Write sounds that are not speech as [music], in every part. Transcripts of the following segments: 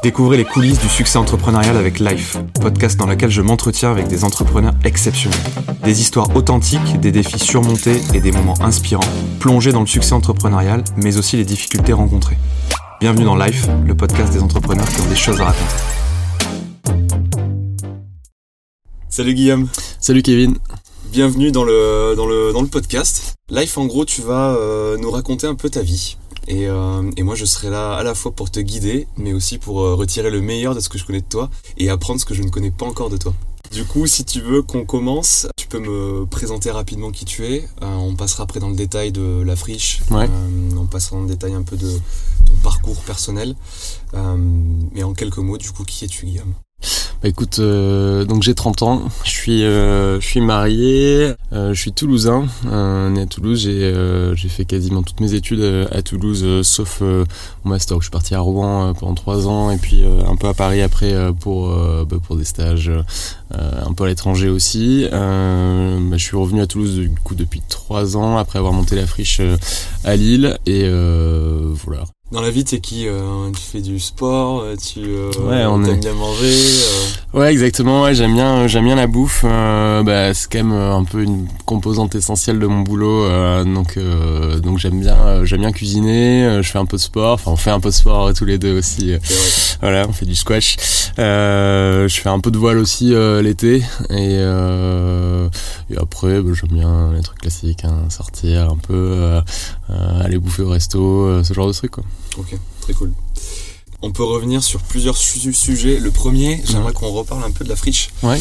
Découvrez les coulisses du succès entrepreneurial avec Life, podcast dans lequel je m'entretiens avec des entrepreneurs exceptionnels. Des histoires authentiques, des défis surmontés et des moments inspirants, plongés dans le succès entrepreneurial, mais aussi les difficultés rencontrées. Bienvenue dans Life, le podcast des entrepreneurs qui ont des choses à raconter. Salut Guillaume. Salut Kevin. Bienvenue dans le, dans le, dans le podcast. Life, en gros, tu vas euh, nous raconter un peu ta vie. Et, euh, et, moi, je serai là à la fois pour te guider, mais aussi pour euh, retirer le meilleur de ce que je connais de toi et apprendre ce que je ne connais pas encore de toi. Du coup, si tu veux qu'on commence, tu peux me présenter rapidement qui tu es. Euh, on passera après dans le détail de la friche. Ouais. on passera dans le détail un peu de ton parcours personnel. mais en quelques mots, du coup, qui es-tu, Guillaume? Bah écoute, euh, donc j'ai 30 ans, je suis, euh, je suis marié, euh, je suis toulousain, né à Toulouse, j'ai fait quasiment toutes mes études à Toulouse, sauf mon master où je suis parti à Rouen pendant 3 ans et puis un peu à Paris après pour, bah, pour des stages, un peu à l'étranger aussi. Bah, je suis revenu à Toulouse du coup depuis 3 ans après avoir monté la friche à Lille et voilà. Dans la vie, t'es qui euh, Tu fais du sport euh, Tu euh, ouais, on aimes bien manger Ouais, exactement. Ouais, j'aime bien, j'aime bien la bouffe. bah, c'est quand même un peu une composante essentielle de mon boulot. donc, donc j'aime bien, j'aime bien cuisiner. je fais un peu de sport. Enfin, on fait un peu de sport tous les deux aussi. Voilà, on fait du squash. je fais un peu de voile aussi l'été. Et, et après, bah, j'aime bien les trucs classiques, hein, sortir un peu, aller bouffer au resto, ce genre de trucs. Quoi. Ok, très cool. On peut revenir sur plusieurs sujets. Le premier, j'aimerais qu'on reparle un peu de la friche. Ouais.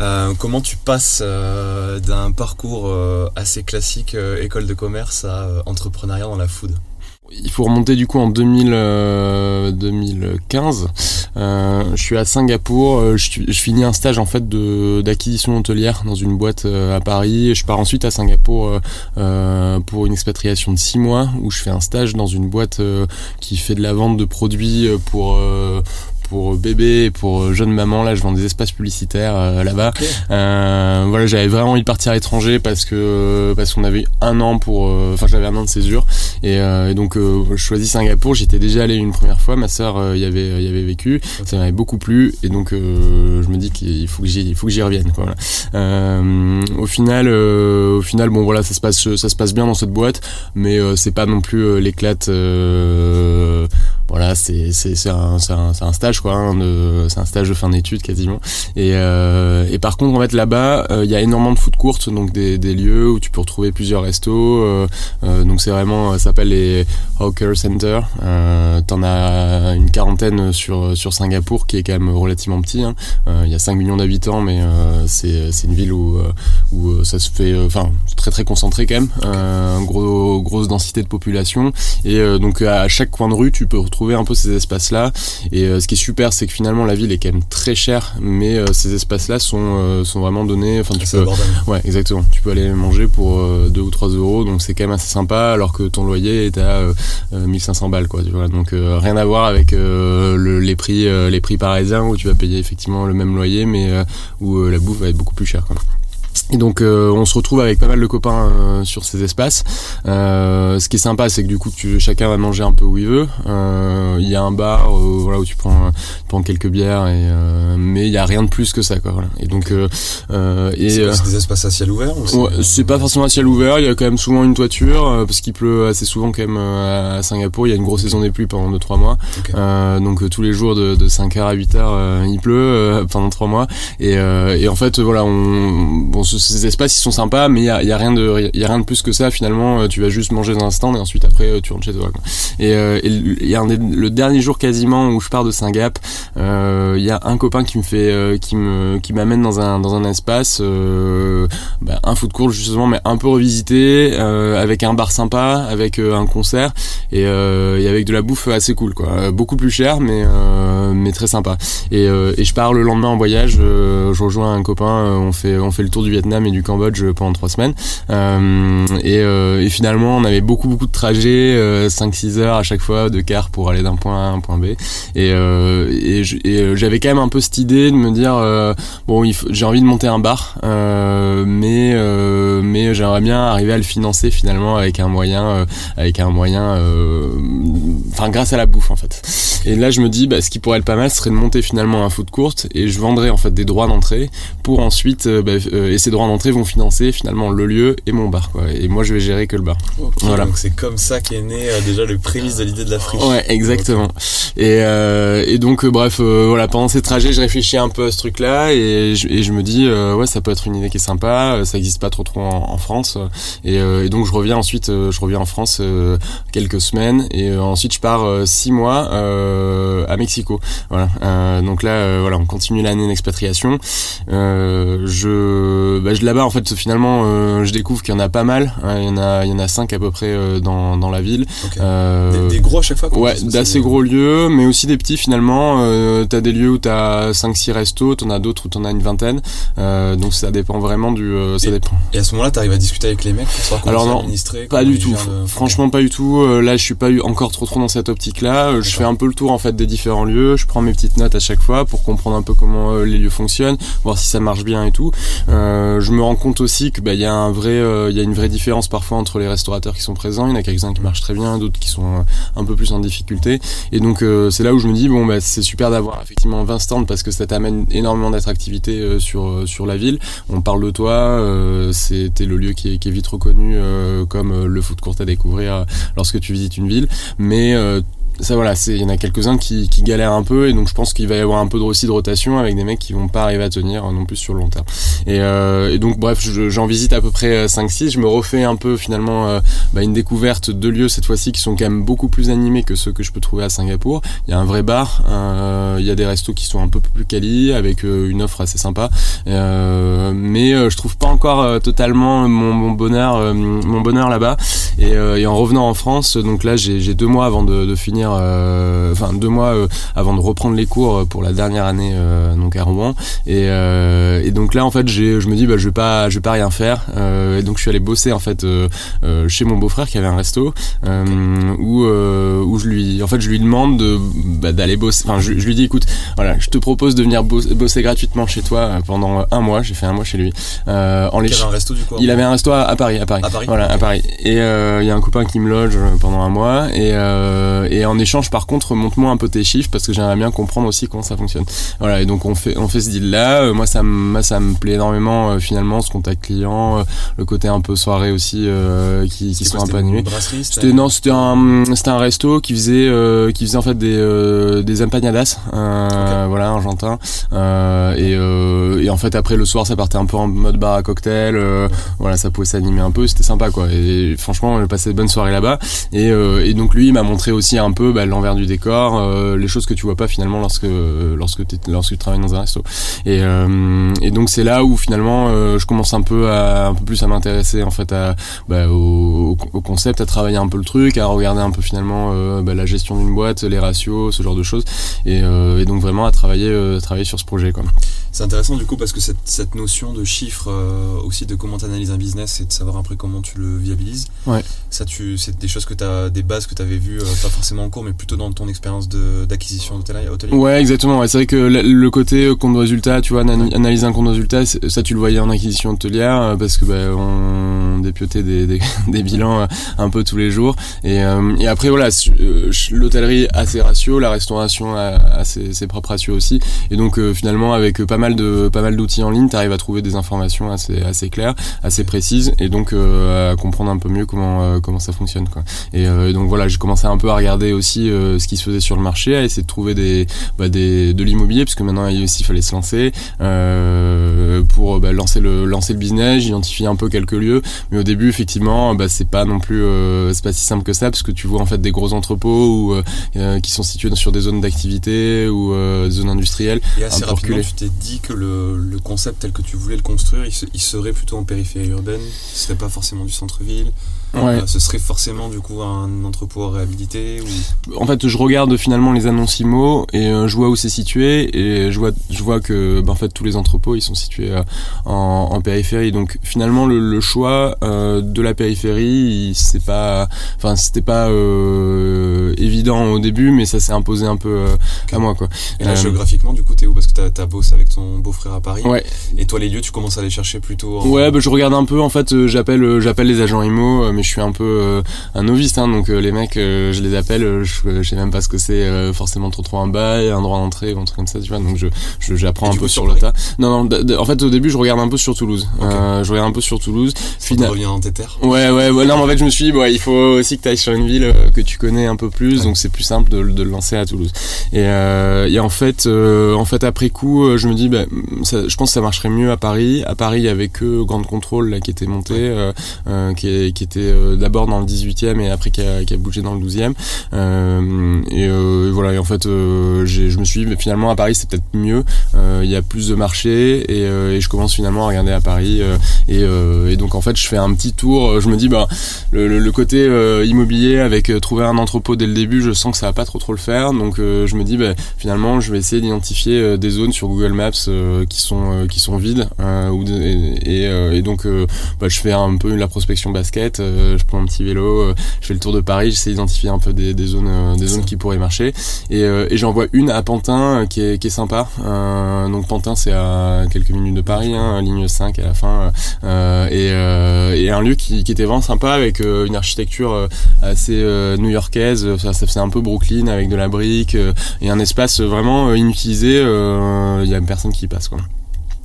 Euh, comment tu passes euh, d'un parcours euh, assez classique école de commerce à entrepreneuriat dans la food? Il faut remonter du coup en 2000, 2015. Euh, euh, je suis à Singapour. Euh, je, je, finis un stage en fait de d'acquisition hôtelière dans une boîte à Paris. Je pars ensuite à Singapour pour une expatriation de six mois où je fais un stage dans une boîte qui fait de la vente de produits pour pour bébé et pour jeune maman là je vends des espaces publicitaires euh, là-bas. Euh, voilà j'avais vraiment envie de partir à l'étranger parce que parce qu'on avait un an pour euh, enfin j'avais un an de césure. Et, et donc je choisis Singapour. J'étais déjà allé une première fois. Ma sœur y avait y avait vécu. Ça m'avait beaucoup plu. Et donc je me dis qu'il faut que j'y il faut que j'y revienne quoi, voilà. au final au final bon voilà ça se passe ça se passe bien dans cette boîte. Mais c'est pas non plus l'éclate voilà, c'est un, un, un stage quoi, hein, c'est un stage de fin d'études quasiment. Et, euh, et par contre en fait là-bas, euh, il y a énormément de food courtes, donc des, des lieux où tu peux retrouver plusieurs restos. Euh, euh donc c'est vraiment, ça s'appelle les hawker center. Euh, T'en as une quarantaine sur sur Singapour, qui est quand même relativement petit. Hein. Il y a 5 millions d'habitants, mais c'est une ville où où ça se fait, enfin très très concentré quand même, gros grosse densité de population. Et donc à chaque coin de rue, tu peux retrouver un peu ces espaces-là. Et euh, ce qui est super, c'est que finalement la ville est quand même très chère, mais euh, ces espaces-là sont, euh, sont vraiment donnés. Enfin, tu peux, ouais, exactement. Tu peux aller manger pour 2 ou 3 euros, donc c'est quand même assez sympa, alors que ton loyer est à 1500 balles, quoi. Tu vois, donc rien à voir avec le, les prix, les prix parisiens où tu vas payer effectivement le même loyer, mais où la bouffe va être beaucoup plus chère. Quoi. Et donc euh, on se retrouve avec pas mal de copains euh, sur ces espaces. Euh, ce qui est sympa, c'est que du coup tu, chacun va manger un peu où il veut. Il y a un bar voilà où tu prends, tu prends quelques bières, et, mais il y a rien de plus que ça quoi. Voilà. Et donc et c'est des espaces à ciel ouvert. c'est pas forcément à ciel ouvert. Il y a quand même souvent une toiture parce qu'il pleut assez souvent quand même à Singapour. Il y a une grosse saison des pluies pendant 2-3 mois. donc tous les jours de, de 5h à 8h il pleut pendant 3 mois. Et, et en fait voilà on bon, ces espaces ils sont sympas mais il y a, rien de plus que ça finalement euh, tu vas juste manger dans un stand et ensuite après euh, tu rentres chez toi et euh, le dernier jour quasiment où je pars de Saint-Gap il y a un copain qui me fait qui m'amène dans un dans un espace bah, un foot court justement mais un peu revisité avec un bar sympa avec un concert et, avec de la bouffe assez cool quoi. Beaucoup plus cher mais très sympa. Et, et je pars le lendemain en voyage je rejoins un copain on fait on fait le tour du Vietnam Vietnam et du Cambodge pendant trois semaines. Et, et, finalement, on avait beaucoup beaucoup de trajets, 5-6 heures à chaque fois de car pour aller d'un point A à un point B. Et, j'avais quand même un peu cette idée de me dire bon, j'ai envie de monter un bar, mais mais j'aimerais bien arriver à le financer finalement avec un moyen, avec un moyen, enfin grâce à la bouffe en fait. Et là, je me dis, bah, ce qui pourrait être pas mal, serait de monter finalement un foot courte et je vendrais en fait des droits d'entrée pour ensuite, euh, bah, euh, et ces droits d'entrée vont financer finalement le lieu et mon bar. Quoi. Et moi, je vais gérer que le bar. voilà. Donc c'est comme ça qu'est né euh, déjà le prémisse de l'idée de la friche. Ouais, exactement. Et, et donc, bref, voilà, pendant ces trajets, je réfléchis un peu à ce truc-là et je, et je me dis, ouais, ça peut être une idée qui est sympa. Ça existe pas trop trop en, France. Et, et, donc, je reviens ensuite, je reviens en France quelques semaines et ensuite je pars six mois. Euh, à Mexico. Voilà. Euh, donc là, euh, voilà, on continue l'année d'expatriation. je, bah, là-bas, en fait, finalement, je découvre qu'il y en a pas mal. il y en a, il y en a cinq à peu près dans, dans la ville. Des, gros à chaque fois. Ouais, d'assez gros lieux, mais aussi des petits finalement. t'as des lieux où t'as 5-6 restos, t'en as d'autres où t'en as une vingtaine. donc ça dépend vraiment du. ça et, dépend. Et à ce moment-là, t'arrives à discuter avec les mecs pour savoir comment Alors non, pas du tout. Franchement, pas du tout. là, je suis pas encore trop trop dans cette optique-là. Je fais un peu le tour en fait des différents lieux. Je prends mes petites notes à chaque fois pour comprendre un peu comment euh, les lieux fonctionnent, voir si ça marche bien et tout. Euh, je me rends compte aussi que bah y a un vrai, euh, il y a une vraie différence parfois entre les restaurateurs qui sont présents. Il y en a quelques-uns qui marchent très bien, d'autres qui sont un peu plus en difficulté. Et donc c'est là où je me dis bon bah c'est super d'avoir effectivement 20 stands parce que ça t'amène énormément d'attractivité sur sur la ville. On parle de toi, c'était le lieu qui est, qui est vite reconnu comme le foot court à découvrir lorsque tu visites une ville. Mais ça voilà, il y en a quelques-uns qui, qui, galèrent un peu et donc je pense qu'il va y avoir un peu de, aussi de rotation avec des mecs qui vont pas arriver à tenir non plus sur le long terme. Et, euh, et donc bref, j'en visite à peu près 5-6, euh, je me refais un peu finalement euh, bah, une découverte de lieux cette fois-ci qui sont quand même beaucoup plus animés que ceux que je peux trouver à Singapour. Il y a un vrai bar, il y a des restos qui sont un peu plus quali avec une offre assez sympa, mais je trouve pas encore totalement mon, mon bonheur, mon bonheur là-bas. Et, et, en revenant en France, donc là j'ai deux mois avant de, de finir euh, enfin deux mois euh, avant de reprendre les cours pour la dernière année euh, donc à Rouen. Et, et, donc là en fait j'ai, je me dis bah je vais pas, je vais pas rien faire. et donc je suis allé bosser en fait chez mon beau-frère qui avait un resto où où je lui, en fait je lui demande de bah, d'aller bosser. Enfin je, lui dis écoute voilà je te propose de venir bosser gratuitement chez toi pendant un mois. J'ai fait un mois chez lui. en il avait un resto du coup. Il avait un resto à, Paris, à Paris. À Paris. Voilà à Paris. Et il y a un copain qui me loge pendant un mois et, et en en échange, par contre, montre-moi un peu tes chiffres parce que j'aimerais bien comprendre aussi comment ça fonctionne. Voilà, et donc on fait, on fait ce deal-là. Euh, moi, ça, moi, ça me plaît énormément euh, finalement, ce contact client, euh, le côté un peu soirée aussi qui, qui sont un peu animés. C'était non, c'était un, c'était un resto qui faisait, qui faisait en fait des, des empanadas, voilà, argentin. et, et en fait, après le soir, ça partait un peu en mode bar à cocktail. Voilà, ça pouvait s'animer un peu. C'était sympa, quoi. Et franchement, j'ai passé de bonnes soirées là-bas. Et, et donc lui, il m'a montré aussi un peu bah, l'envers du décor, euh, les choses que tu vois pas finalement lorsque lorsque, lorsque tu travailles dans un resto. Et, euh, et donc c'est là où finalement euh, je commence un peu à un peu plus à m'intéresser en fait à, bah, au, au, concept, à travailler un peu le truc, à regarder un peu finalement bah, la gestion d'une boîte, les ratios, ce genre de choses. Et, et donc vraiment à travailler travailler sur ce projet quoi. C'est intéressant du coup parce que cette, cette notion de chiffre aussi de comment tu analyses un business et de savoir après comment tu le viabilises. Ouais. Ça tu c'est des choses que tu as des bases que tu avais vues pas forcément en mais plutôt dans ton expérience d'acquisition hôtelier Ouais, exactement. c'est vrai que le, côté compte de résultat, tu vois, analyser un compte de résultat, ça tu le voyais en acquisition hôtelière euh, parce que bah, on dépiotait des, des, [laughs] bilans euh, un peu tous les jours. Et, euh, et après, voilà, l'hôtellerie a ses ratios, la restauration a, ses, ses, propres ratios aussi. Et donc finalement, avec pas mal de pas mal d'outils en ligne, tu arrives à trouver des informations assez assez claires, assez précises, et donc à comprendre un peu mieux comment comment ça fonctionne. Quoi. Et donc voilà, j'ai commencé un peu à regarder aussi euh, ce qui se faisait sur le marché, à essayer de trouver des, bah, des de l'immobilier, parce que maintenant il aussi fallait se lancer euh, pour bah, lancer le lancer le business, identifier un peu quelques lieux. Mais au début, effectivement, bah, c'est pas non plus euh, c'est pas si simple que ça, parce que tu vois en fait des gros entrepôts ou qui sont situés sur des zones d'activité ou des zones industrielles. Et assez rapidement, tu t'es dit que le, concept tel que tu voulais le construire, il, il serait plutôt en périphérie urbaine, ce serait pas forcément du centre-ville. Ouais. ce serait forcément du coup un entrepôt à réhabiliter ou... En fait, je regarde finalement les annonces IMO et je vois où c'est situé et je vois, je vois que bah, en fait tous les entrepôts ils sont situés en, en, périphérie. Donc finalement le, le choix de la périphérie, c'est pas, enfin c'était pas évident au début, mais ça s'est imposé un peu à moi quoi. Et là, géographiquement, du coup, t'es où? Parce que t'as as bossé avec ton beau-frère à Paris. Ouais. Et toi, les lieux, tu commences à les chercher plutôt. En... Ouais, bah, je regarde un peu. En fait, euh, j'appelle, euh, j'appelle les agents IMO, euh, mais je suis un peu un novice, hein, donc les mecs, je les appelle, je, je, sais même pas ce que c'est forcément trop trop un bail, un droit d'entrée, ou un truc comme ça, tu vois. Donc je, j'apprends un peu sur, le tas. Non, non. en fait, au début, je regarde un peu sur Toulouse. je regarde un peu sur Toulouse. Final... revient dans tes terres. Ouais, ouais, ouais. Non, mais en fait, je me suis dit, bon, il faut aussi que tu ailles sur une ville que tu connais un peu plus, donc c'est plus simple de, de, le lancer à Toulouse. Et, et en fait, en fait, après coup, je me dis, bah, ça, je pense que ça marcherait mieux à Paris. À Paris, il y avait que Grande Contrôle là, qui était monté, euh, euh, qui, qui, était euh, d'abord dans le 18e et après qui a, bougé dans le 12e. et voilà, et en fait, je me suis dit, mais finalement, à Paris, c'est peut-être mieux. Il y a plus de marché et, je commence finalement à regarder à Paris. Et, donc, en fait, je fais un petit tour. Je me dis, bah, le, côté immobilier avec trouver un entrepôt dès le début, je sens que ça va pas trop trop le faire. Donc, je me dis, bah, finalement, je vais essayer d'identifier des zones sur Google Maps qui sont qui sont vides et, donc bah, je fais un peu la prospection basket je prends un petit vélo je fais le tour de Paris j'essaie d'identifier un peu des, des zones des zones qui pourraient marcher. Et, et j'en vois une à Pantin qui est, qui est sympa. Donc Pantin c'est à quelques minutes de Paris hein, ligne 5 à la fin et, et un lieu qui, qui était vraiment sympa avec une architecture assez new-yorkaise. Ça, ça faisait un peu Brooklyn avec de la brique et un espace vraiment inutilisé il y a personne qui y passe quoi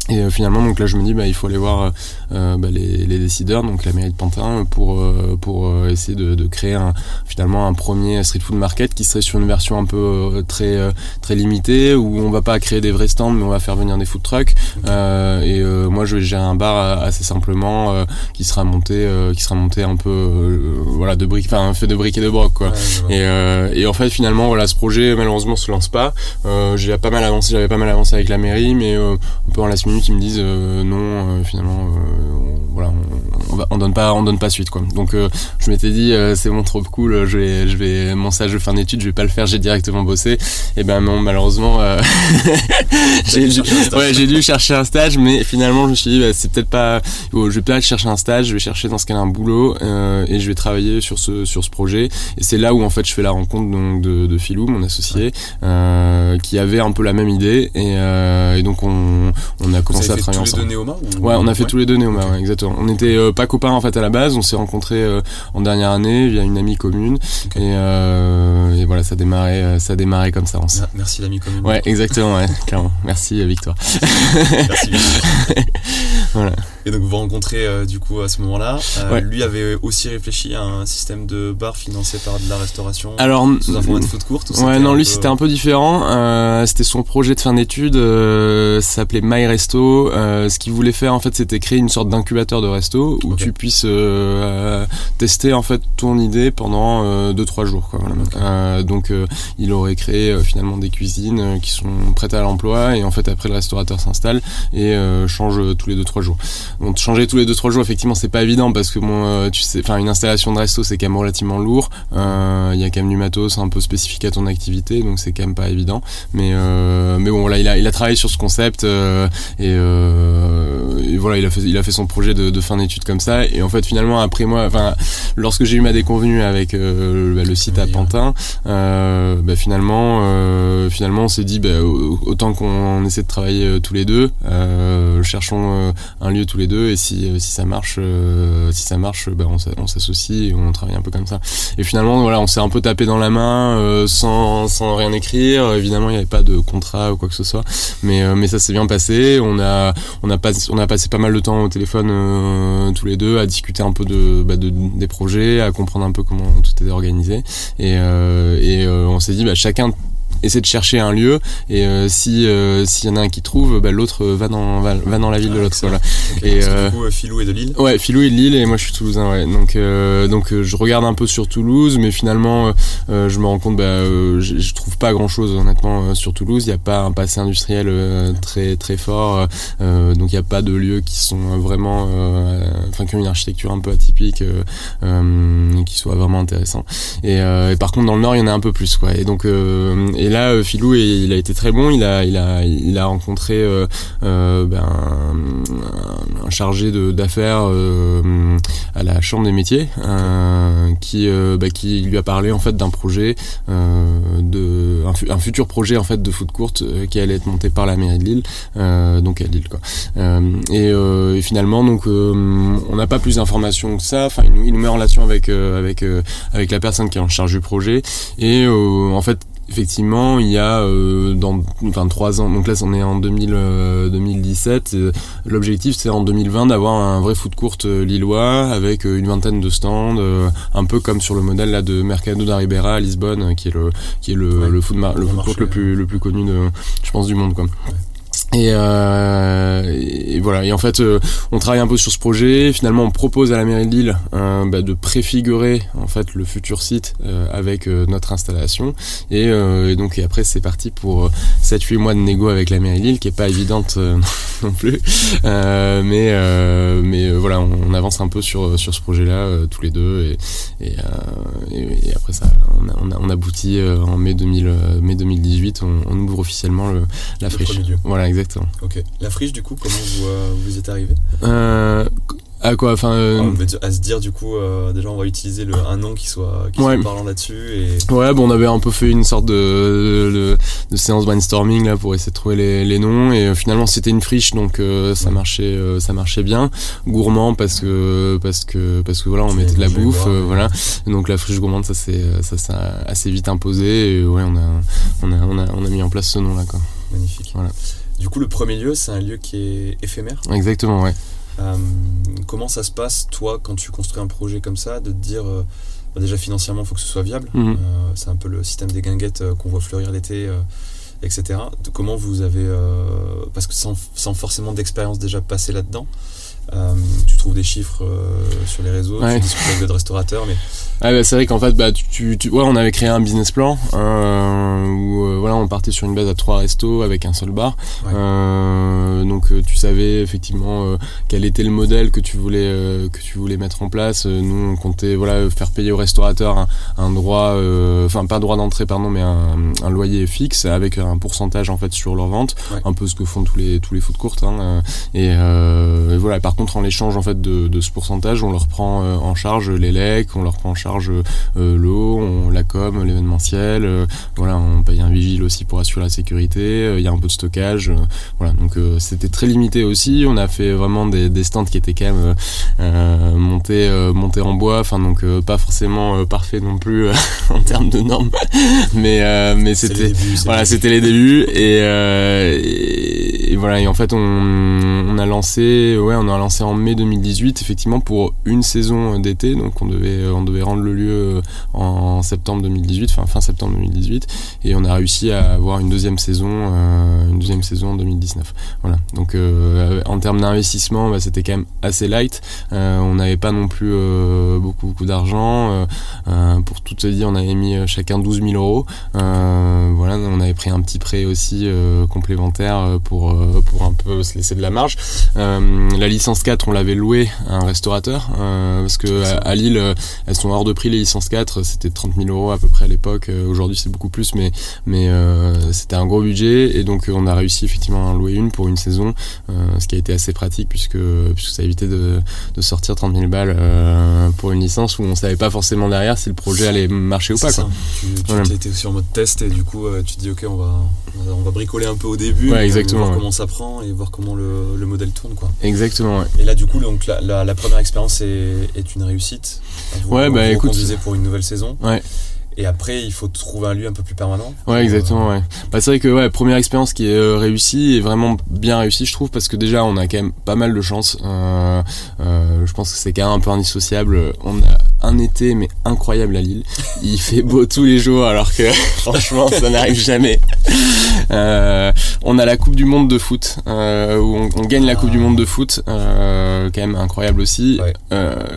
et euh, finalement, donc là, je me dis, bah, il faut aller voir euh, euh, bah, les, les, décideurs, donc la mairie de Pantin, pour pour essayer de, de, créer un, finalement un premier street food market qui serait sur une version un peu très très limitée, où on va pas créer des vrais stands, mais on va faire venir des food trucks. et moi, je vais gérer un bar assez simplement qui sera monté qui sera monté un peu voilà de briques, enfin fait de briques et de broc quoi. et, et en fait, finalement, voilà, ce projet malheureusement se lance pas. j'ai pas mal avancé, j'avais pas mal avancé avec la mairie, mais on peut en la qui me disent euh, non, euh, finalement, euh, voilà, on, on, donne pas, on donne pas suite quoi. Donc je m'étais dit c'est bon trop cool, je vais, je vais mon stage de fin d'études, je vais pas le faire, j'ai directement bossé. Et ben non, malheureusement, [laughs] j'ai dû, ouais, j'ai dû chercher un stage, mais finalement je me suis dit bah, c'est peut-être pas, je vais pas chercher un stage, je vais chercher dans ce cas-là un boulot et je vais travailler sur ce sur ce projet. Et c'est là où en fait je fais la rencontre donc de, de Philou, mon associé, qui avait un peu la même idée et, et donc on, on a commencé à travailler ensemble. Deux Néoma Ouais, on a fait tous les deux Néoma, exactement. On était euh, pas copains en fait à la base, on s'est rencontrés euh, en dernière année via une amie commune et, euh, et, voilà, ça démarrait, ça démarrait comme ça. On Merci l'amie commune. Ouais, exactement, ouais, [laughs] clairement. Merci Victoire. Merci [laughs] voilà. Et donc vous rencontrez euh, du coup à ce moment-là. Euh, Lui avait aussi réfléchi à un système de bar financé par de la restauration. Alors sous un format de food court. Ouais, non, lui c'était un peu différent. Euh, c'était son projet de fin d'études. ça s'appelait My Resto. ce qu'il voulait faire en fait, c'était créer une sorte d'incubateur de resto où tu puisses tester en fait ton idée pendant 2-3 jours. Quoi, voilà. donc il aurait créé finalement des cuisines qui sont prêtes à l'emploi et en fait après le restaurateur s'installe et change tous les 2-3 jours. Bon, changer tous les 2-3 jours, effectivement, c'est pas évident parce que bon, euh, tu sais, enfin, une installation de resto, c'est quand même relativement lourd. Euh, il y a quand même du matos un peu spécifique à ton activité, donc c'est quand même pas évident. Mais euh, mais bon, là, il a il a travaillé sur ce concept et, et, voilà, il a fait il a fait son projet de, de fin d'études comme ça. Et en fait, finalement, après moi, enfin, lorsque j'ai eu ma déconvenue avec bah, le site à Pantin, bah, finalement, finalement, on s'est dit, bah, autant qu'on essaie de travailler tous les deux, cherchons un lieu tous les deux et si, euh, si ça marche euh, si ça marche bah, on s'associe et on travaille un peu comme ça. Et finalement voilà on s'est un peu tapé dans la main euh, sans, rien écrire. Évidemment il n'y avait pas de contrat ou quoi que ce soit. Mais ça s'est bien passé. On a passé pas mal de temps au téléphone tous les deux à discuter un peu bah, de, des projets à comprendre un peu comment tout était organisé. Et et on s'est dit bah, chacun essaie de chercher un lieu et si s'il y en a un qui trouve, bah, l'autre va dans va, dans la ville de l'autre. Voilà. et du coup, Philou est de Lille. Ouais, Philou est de Lille et moi je suis toulousain. Ouais. Donc donc je regarde un peu sur Toulouse, mais finalement je me rends compte, bah, je, je trouve pas grand chose honnêtement sur Toulouse. Il n'y a pas un passé industriel très très fort, donc il n'y a pas de lieux qui sont vraiment, enfin qui ont une architecture un peu atypique, qui soit vraiment intéressant. Et, et, par contre dans le nord il y en a un peu plus quoi. Et donc et là Philou il a été très bon. Il a il a il a rencontré ben, un, chargé d'affaires à la chambre des métiers qui bah, qui lui a parlé en fait d'un projet de un, futur projet en fait de foot courte qui allait être monté par la mairie de Lille donc à Lille. Et, et, finalement donc on n'a pas plus d'informations que ça. Enfin, il nous, il nous met en relation avec avec avec la personne qui est en charge du projet et en fait effectivement, il y a euh, dans enfin trois ans. Donc là, on est en 2000, 2017. Euh, l'objectif, c'est en 2020 d'avoir un vrai foot court lillois avec une vingtaine de stands, un peu comme sur le modèle là de Mercado da Ribeira à Lisbonne, qui est le qui est le, le foot le foot court le plus le plus connu de je pense du monde quoi. Et, euh, et, voilà. Et en fait, euh, on travaille un peu sur ce projet. Finalement, on propose à la mairie de Lille euh, bah, de préfigurer en fait le futur site euh, avec notre installation. Et, et, donc, et après, c'est parti pour 7-8 mois de négo avec la mairie de Lille, qui est pas évidente [laughs] non plus. mais mais voilà, on, on, avance un peu sur sur ce projet-là tous les deux. Et, et, et après ça, on, a, on, a, on aboutit en mai 2000, mai 2018. On, on ouvre officiellement le, la friche. Voilà, exactement. Ok. La friche, du coup, comment vous, euh, vous êtes arrivé euh, à quoi enfin euh, à se dire du coup déjà on va utiliser le, un nom qui soit qui soit parlant là-dessus et ouais bon on avait un peu fait une sorte de, de, séance brainstorming là pour essayer de trouver les, les noms et finalement c'était une friche donc ça marchait ça marchait bien. Gourmand parce que parce que parce que voilà on mettait de la bouffe voilà. Donc la friche gourmande ça c'est ça s'est assez vite imposé et ouais on a on a on a on a mis en place ce nom là quoi. Magnifique. Voilà du coup, le premier lieu, c'est un lieu qui est éphémère. Exactement, ouais. Euh, comment ça se passe, toi, quand tu construis un projet comme ça, de te dire, euh, bah, déjà financièrement, il faut que ce soit viable. Mhm. Euh, c'est un peu le système des guinguettes qu'on voit fleurir l'été, etc. comment vous avez, parce que sans, sans forcément d'expérience déjà passée là-dedans, tu trouves des chiffres sur les réseaux, tu discutes avec d'autres restaurateurs, mais ah bah, c'est vrai qu'en fait, bah, tu, tu, ouais, on avait créé un business plan euh, où euh, voilà, on partait sur une base à trois restos avec un seul bar. Euh, donc euh, tu savais effectivement euh, quel était le modèle que tu voulais que tu voulais mettre en place. nous, on comptait voilà faire payer au restaurateur un, un droit, enfin pas droit d'entrée pardon, mais un, un, loyer fixe avec un pourcentage en fait sur leur vente, un peu ce que font tous les tous les foot courtes. Hein, et, et, voilà. Par contre, en échange en fait de, de ce pourcentage, on leur prend en charge les lecs, on leur prend en charge euh, l'eau, la com, l'événementiel. Euh, voilà, on paye un vigile aussi pour assurer la sécurité. Euh, il y a un peu de stockage. voilà, donc c'était très limité aussi. On a fait vraiment des, stands qui étaient quand même montés, montés en bois. Enfin, donc pas forcément parfait non plus [laughs] en termes de normes, mais mais c'était voilà, c'était les débuts et, et, voilà. Et en fait, on, on a lancé, ouais, on a lancé en mai 2018 effectivement pour une saison d'été. Donc on devait on devait rendre le lieu euh, en septembre 2018, enfin fin septembre 2018, et on a réussi à avoir une deuxième saison, euh, une deuxième saison en 2019. Voilà. Donc euh, en termes d'investissement, bah, c'était quand même assez light. on n'avait pas non plus beaucoup beaucoup d'argent. pour tout te dire, on avait mis chacun 12 000 euros. voilà, on avait pris un petit prêt aussi complémentaire pour pour un peu se laisser de la marge. la licence 4, on l'avait loué à un restaurateur parce que à Lille, elles sont hors de prix les licences 4, c'était 30 000 euros à peu près à l'époque. Euh, aujourd'hui, c'est beaucoup plus, mais, mais euh, c'était un gros budget. Et donc, on a réussi effectivement à en louer une pour une saison, euh, ce qui a été assez pratique puisque, puisque ça a évité de, de sortir 30 000 balles pour une licence où on savait pas forcément derrière si le projet allait marcher ou pas. Quoi. Tu, étais sur mode test et du coup, tu te dis, ok, on va, on va bricoler un peu au début, exactement, voir comment ça prend et voir comment le, le modèle tourne. Quoi. Exactement. Et là, du coup, donc, la, la, première expérience est, est, une réussite. ouais, bah écoute, pour une nouvelle saison. Ouais. Et après, il faut trouver un lieu un peu plus permanent. Ouais, exactement. Ouais. Bah, c'est vrai que ouais, première expérience qui est euh, réussie et vraiment bien réussie, je trouve, parce que déjà, on a quand même pas mal de chance. Euh, euh, je pense que c'est quand même un peu indissociable. On a un été mais incroyable à Lille. Il fait beau tous les jours, alors que [laughs] franchement, ça n'arrive jamais. Euh, on a la Coupe du Monde de foot, euh, où on, on gagne la Coupe du Monde de foot, euh, quand même incroyable aussi. Ouais.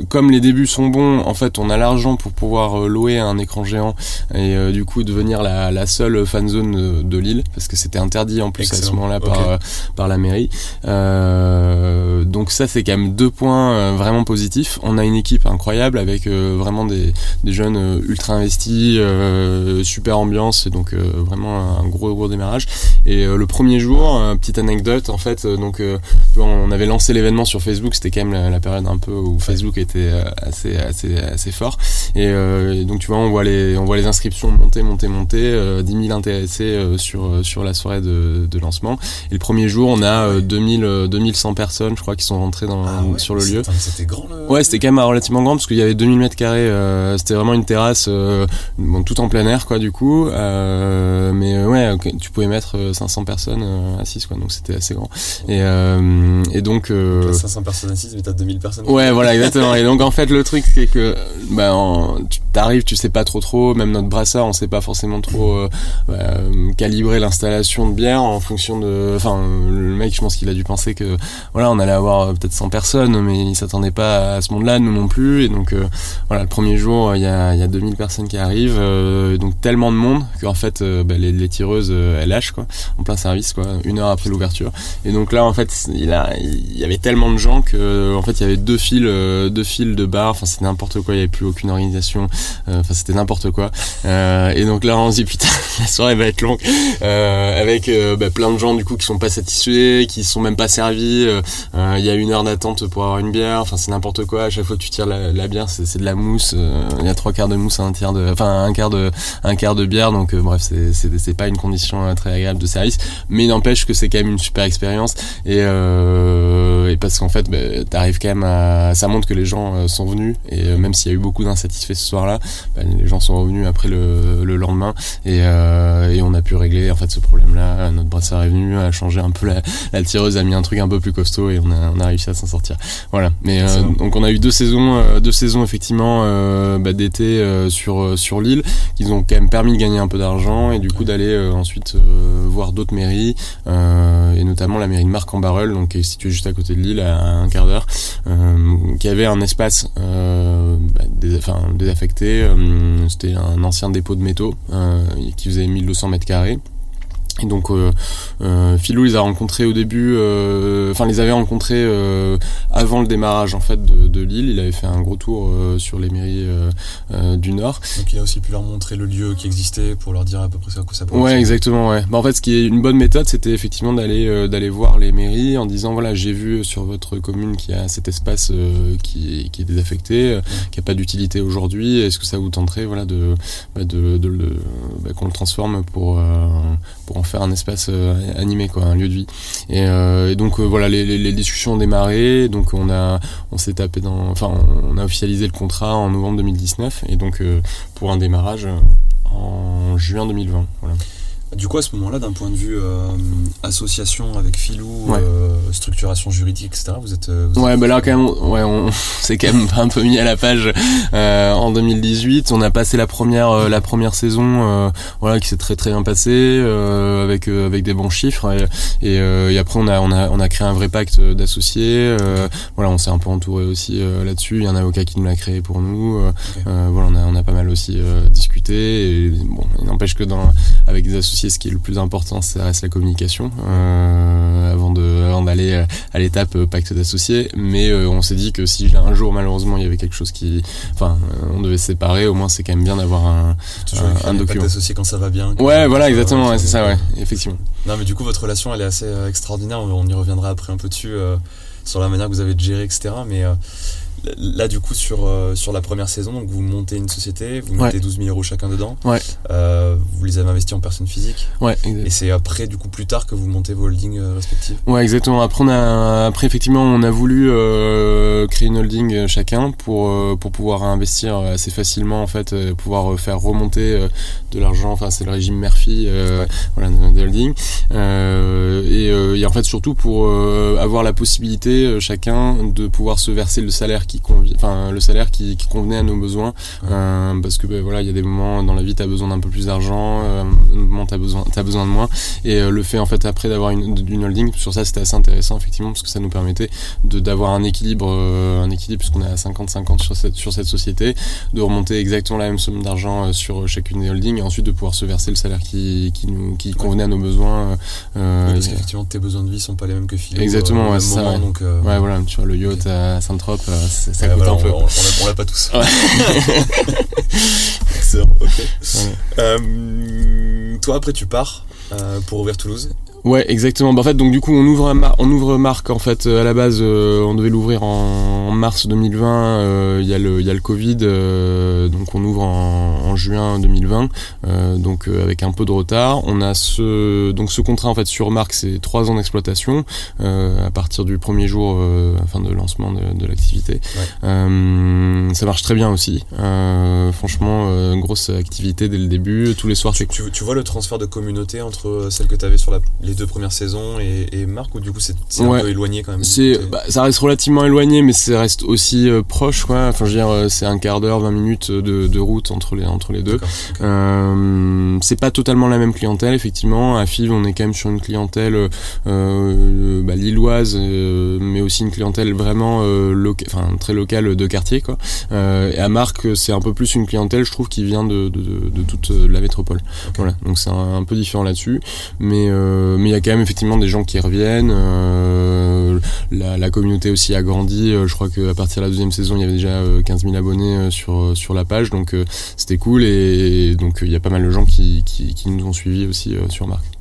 Comme les débuts sont bons, en fait, on a l'argent pour pouvoir louer un écran géant et du coup devenir la, la seule fan zone de, de Lille, parce que c'était interdit en plus à ce moment-là par, la mairie. Donc ça, c'est quand même deux points vraiment positifs. On a une équipe incroyable avec vraiment des, des jeunes euh, ultra investis, euh, super ambiance, et donc euh, vraiment un gros gros démarrage. Et le premier jour, petite anecdote, en fait, donc on avait lancé l'événement sur Facebook, c'était quand même la, la période un peu où Facebook était assez assez assez fort. Et, et donc tu vois, on voit les on voit les inscriptions monter monter monter, euh, 10 000 intéressés sur sur la soirée de, de lancement. Et le premier jour, on a euh, 2000 euh, 2100 personnes, je crois, qui sont rentrées dans Ah ouais, sur le lieu. C'était grand le. Ouais, c'était quand même relativement grand parce qu'il y avait 2000 mètres carrés. euh, c'était vraiment une terrasse, euh, bon, tout en plein air, quoi, du coup. Euh, mais ouais, tu pouvais mettre euh, 500 personnes assises, quoi. Donc c'était assez grand. Et, et donc. euh, T'as 500 personnes assises, mais t'as 2000 personnes. Ouais, voilà, exactement. Et donc en fait, le truc c'est que bah, en- tu t'arrives, tu sais pas trop trop. Même notre brassard, on sait pas forcément trop calibrer l'installation de bière en fonction de. Enfin, le mec, je pense qu'il a dû penser que voilà, on allait avoir peut-être 100 personnes, mais il s'attendait pas à ce monde-là, nous non plus. Et donc euh, voilà, le premier jour, il y a, il y a 2000 personnes qui arrivent, euh, donc tellement de monde qu'en fait, euh, bah, les, les tireuses, euh, elles lâchent quoi, en plein service quoi, une heure après l'ouverture. Et donc là, en fait, il, y avait tellement de gens que, en fait, il y avait deux files, euh, deux files de bars. Enfin, c'était n'importe quoi. Il y avait plus aucune organisation. Euh, Enfin, c'était n'importe quoi. Euh, et donc là, on se dit putain, [laughs] la soirée va être longue, euh, avec euh, bah, plein de gens du coup qui sont pas satisfaits, qui sont même pas servis. Euh, euh, Il y a une heure d'attente pour avoir une bière. Enfin, c'est n'importe quoi. À chaque fois que tu tires la, bière, c'est c'est de la mousse. Euh, Il y a trois quarts de mousse, un tiers de, enfin un quart de, un quart de bière. Donc euh, bref, c'est c'est c'est pas une condition euh, très agréable de service. Mais il n'empêche que c'est quand même une super expérience. Et, et parce qu'en fait, bah, t'arrives quand même à, ça montre que les gens sont venus. Et même s'il y a eu beaucoup d'insatisfaits ce soir-là, bah, les gens sont revenus après le, le lendemain. Et, et on a pu régler en fait ce problème-là. Notre brasseur est venu, a changé un peu la, la tireuse, a mis un truc un peu plus costaud et on a, on a réussi à s'en sortir. Voilà. Mais euh, donc on a eu deux saisons, euh, deux saisons effectivement euh, bah, d'été euh, sur euh, sur l'île, qui ont quand même permis de gagner un peu d'argent et du coup d'aller ensuite voir d'autres mairies et notamment la mairie de Marc-en-Barœul, donc qui est située juste à côté de l'île à un quart d'heure, qui avait un espace bah, désaffecté. C'était un ancien dépôt de métaux qui faisait 1200 mètres carrés. Et donc euh, euh, Philou les a rencontrés au début, euh, enfin les avait rencontrés euh, avant le démarrage en fait de, de l'île. Il avait fait un gros tour euh, sur les mairies euh, euh, du Nord. Donc il a aussi pu leur montrer le lieu qui existait pour leur dire à peu près à quoi ça pourrait Ouais, exactement. Ouais. Bah, en fait, ce qui est une bonne méthode, c'était effectivement d'aller euh, d'aller voir les mairies en disant voilà, j'ai vu sur votre commune qu'il y a cet espace euh, qui, est, qui est désaffecté, euh, qui a pas d'utilité aujourd'hui. Est-ce que ça vous tenterait voilà de bah, de, de bah, qu'on le transforme pour euh, pour en faire un espace euh, animé quoi, un lieu de vie. Et, euh, donc euh, voilà, les, discussions ont démarré. Donc on a on s'est tapé dans, enfin on a officialisé le contrat en novembre 2019 et donc pour un démarrage en juin 2020. Voilà. Du coup, à ce moment-là, d'un point de vue euh, association avec Filou, Ouais. euh, structuration juridique, etc., vous êtes. euh, vous Ouais, êtes- bah là quand même, ouais, on [laughs] s'est quand même un peu mis à la page euh, en 2018. On a passé la première euh, la première saison, euh, voilà, qui s'est très très bien passée euh, avec euh, avec des bons chiffres. Et, et, euh, et après on a on a on a créé un vrai pacte d'associés. euh, voilà, on s'est un peu entouré aussi euh, là-dessus. Il y a un avocat qui nous l'a créé pour nous. euh, Ok. euh, voilà, on a on a pas mal aussi euh, discuté. Et bon, il n'empêche que dans avec des associés, ce qui est le plus important, ça reste la communication euh, avant de avant d'aller euh, à l'étape euh, pacte d'associés. Mais euh, on s'est dit que si un jour malheureusement il y avait quelque chose qui, enfin, on devait se séparer, au moins c'est quand même bien d'avoir un. toujours un- document. associés quand ça va bien. Ouais, voilà, exactement, ouais, c'est ça, ouais, effectivement. Non, mais du coup, votre relation, elle est assez extraordinaire. On y reviendra après un peu dessus, sur la manière que vous avez de gérer, etc. Mais Là, du coup, sur, euh, sur la première saison, donc vous montez une société, vous mettez 12 000 euros chacun dedans. Ouais. Euh, vous les avez investis en personne physique. Ouais, Et c'est après, du coup, plus tard que vous montez vos holdings euh, respectifs. Ouais, exactement. Après, on a, après effectivement, on a voulu créer une holding chacun pour, pour pouvoir investir assez facilement, en fait, pouvoir faire remonter de l'argent. Enfin, c'est le régime Murphy, voilà, de holding. Et, et, en fait, surtout pour avoir la possibilité, chacun, de pouvoir se verser le salaire qui enfin le salaire qui, convenait à nos besoins, euh, parce que ben, voilà, il y a des moments dans la vie, tu as besoin d'un peu plus d'argent, euh, moment t'as besoin, as besoin de moins, et euh, le fait en fait après d'avoir une, une, holding, sur ça c'était assez intéressant effectivement, parce que ça nous permettait de d'avoir un équilibre, un équilibre puisqu'on est à 50-50 sur cette sur cette société, de remonter exactement la même somme d'argent sur chacune des holdings, et ensuite de pouvoir se verser le salaire qui, qui nous qui convenait à nos besoins. parce qu'effectivement tes besoins de vie sont pas les mêmes que Philo. Exactement, ouais, ça, donc, ouais voilà, tu vois le yacht à Saint-Trope, ça coûte un peu. On, l'a pas tous. Excellent, [laughs] ok. Euh, toi, après, tu pars euh, pour ouvrir Toulouse. Ouais, exactement. Bah, en fait, donc du coup, on ouvre, on ouvre marque. En fait, euh, à la base, euh, on devait l'ouvrir en, mars 2020. Euh, il y a le, il y a le Covid, donc on ouvre en, en juin 2020. donc avec un peu de retard. On a ce, donc ce contrat en fait sur marque, c'est trois ans d'exploitation à partir du premier jour, enfin de lancement de, de l'activité. ça marche très bien aussi. franchement, grosse activité dès le début. Tous les soirs. Tu, tu, tu vois le transfert de communauté entre celle que tu avais sur la, les deux premières saisons et, et Marc ou du coup c'est un peu éloigné quand même c'est bah, ça reste relativement éloigné mais ça reste aussi euh, proche quoi. Enfin je veux dire euh, c'est un quart d'heure 20 minutes de, de, route entre les entre les deux. Euh, c'est pas totalement la même clientèle effectivement. À FIV on est quand même sur une clientèle euh, bah, lilloise mais aussi une clientèle vraiment enfin très locale de quartier quoi. Et à Marc c'est un peu plus une clientèle je trouve qui vient de, de, de toute la métropole. Voilà. Donc c'est un, un, peu différent là-dessus. Mais mais il y a quand même effectivement des gens qui reviennent. Euh, la, communauté aussi a grandi. Euh, je crois qu'à partir de la deuxième saison, il y avait déjà 15 euh, 000 abonnés sur, la page. Donc c'était cool. Et, donc il y a pas mal de gens qui, qui, qui nous ont suivis aussi sur Marc.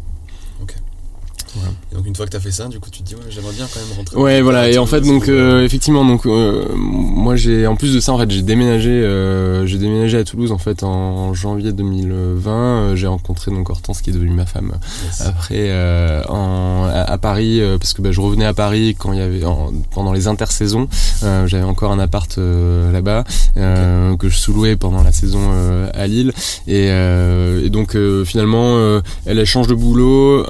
Et donc une fois que tu as fait ça, du coup tu te dis ouais, j'aimerais bien quand même rentrer. Ouais voilà et en fait donc euh, effectivement donc euh, moi j'ai en plus de ça en fait j'ai déménagé euh, j'ai déménagé à Toulouse en fait en janvier 2020 j'ai rencontré donc Hortense qui est devenue ma femme après en, à, Paris parce que bah, je revenais à Paris quand il y avait pendant les intersaisons. J'avais encore un appart là-bas que je sous-louais pendant la saison à Lille. Et, et donc finalement elle, elle change de boulot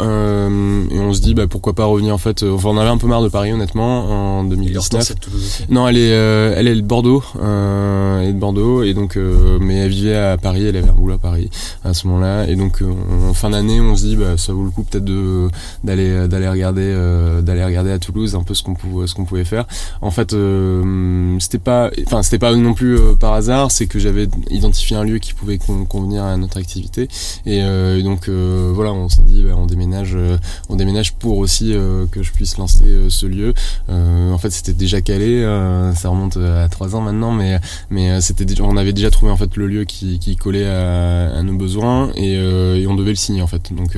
et on se dit bah, pourquoi pas revenir en fait. Enfin, on avait un peu marre de Paris honnêtement en 2019. non, elle est, euh, elle est de Bordeaux, euh, elle est de Bordeaux et donc euh, mais elle vivait à Paris, elle avait un boulot à Paris à ce moment-là et donc en fin d'année on se dit bah ça vaut le coup peut-être de d'aller d'aller regarder d'aller regarder à Toulouse un peu ce qu'on pouvait ce qu'on pouvait faire. En fait c'était pas enfin c'était pas non plus par hasard, c'est que j'avais identifié un lieu qui pouvait convenir à notre activité et, donc voilà on s'est dit bah, on déménage on déménage pour aussi euh, que je puisse lancer euh, ce lieu. Euh, en fait, c'était déjà calé, ça remonte à trois ans maintenant, mais on avait déjà trouvé en fait le lieu qui, qui collait à, nos besoins et, on devait le signer en fait. Donc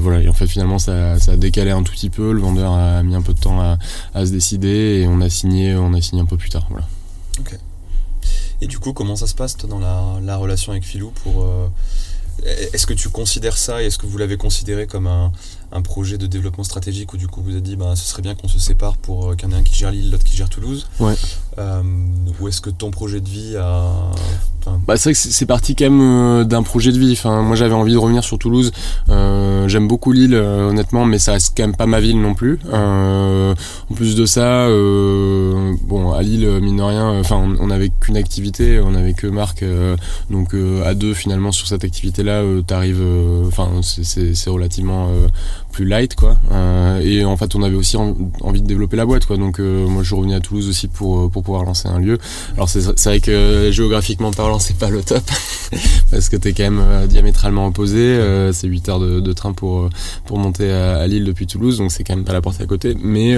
voilà, et en fait finalement ça, a décalé un tout petit peu. Le vendeur a mis un peu de temps à, se décider et on a signé, on a signé un peu plus tard. Voilà. Et du coup, comment ça se passe dans la, la relation avec Philou pour est-ce que tu considères ça et est-ce que vous l'avez considéré comme un, un, projet de développement stratégique où du coup vous avez dit bah, ce serait bien qu'on se sépare pour euh, qu'il y en ait un qui gère Lille, l'autre qui gère Toulouse ouais. Euh, ou est-ce que ton projet de vie a. Bah, c'est vrai que c'est parti quand même euh, d'un projet de vie. Enfin, moi j'avais envie de revenir sur Toulouse. Euh, J'aime beaucoup Lille, euh, honnêtement, mais ça reste quand même pas ma ville non plus. Euh, en plus de ça, bon, à Lille, mine de rien, enfin, on, n'avait qu'une activité, on avait que Marc. donc à deux finalement sur cette activité-là, t'arrives. Enfin, c'est relativement light, quoi. et en fait, on avait aussi envie de développer la boîte, quoi. Donc moi je revenais à Toulouse aussi pour pour pouvoir lancer un lieu. Alors c'est vrai que géographiquement parlant, c'est pas le top [laughs] parce que t'es quand même euh, diamétralement opposé. Euh, c'est 8 heures de, train pour euh, pour monter à, Lille depuis Toulouse, donc c'est quand même pas la porte à côté. Mais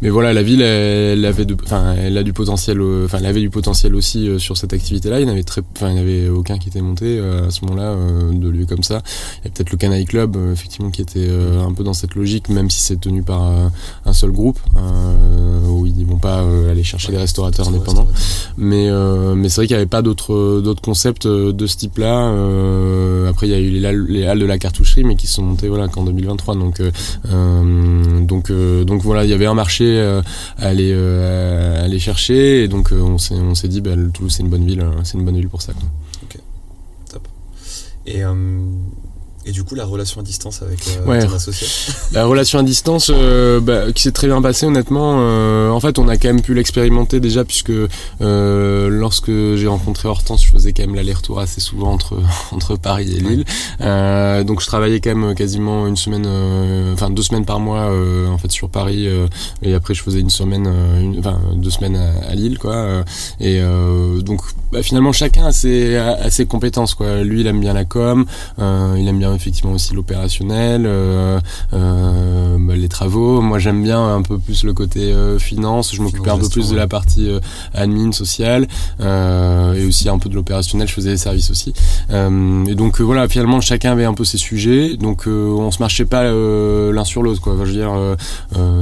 mais voilà, la ville, elle, avait enfin, elle a du potentiel, enfin, elle avait du potentiel aussi sur cette activité-là. Il n'y avait très, enfin, il n'y avait aucun qui était monté à ce moment-là de lieu comme ça. Il y a peut-être le Canaille Club, effectivement, qui était un peu dans cette logique, même si c'est tenu par un seul groupe, où ils vont pas aller chercher des restaurateurs indépendants. Mais, mais c'est vrai qu'il n'y avait pas d'autres d'autres concepts de ce type-là. après, il y a eu les, les, halles de la cartoucherie, mais qui sont montées voilà, qu'en 2023. Donc, donc, donc voilà, il y avait un marché à aller, à aller chercher, et donc on s'est dit, bah, Toulouse, c'est une bonne ville, c'est une bonne ville pour ça. Ok, top. Et et du coup, la relation à distance avec euh, ton associé [laughs] La relation à distance, euh, bah, qui s'est très bien passée, honnêtement. Euh, en fait, on a quand même pu l'expérimenter déjà, puisque lorsque j'ai rencontré Hortense, je faisais quand même l'aller-retour assez souvent entre, [laughs] entre Paris et Lille. donc, je travaillais quand même quasiment une semaine, enfin deux semaines par mois, en fait, sur Paris. et après, je faisais une semaine, enfin deux semaines à, Lille, quoi. et donc, bah, finalement, chacun a ses, a ses compétences, quoi. Lui, il aime bien la com, il aime bien effectivement aussi l'opérationnel, euh, euh, bah, les travaux. Moi j'aime bien un peu plus le côté euh, finance, je m'occupais un peu plus de la partie admin, sociale, et aussi un peu de l'opérationnel, je faisais des services aussi. et donc voilà, finalement chacun avait un peu ses sujets, donc on se marchait pas l'un sur l'autre quoi. je veux dire,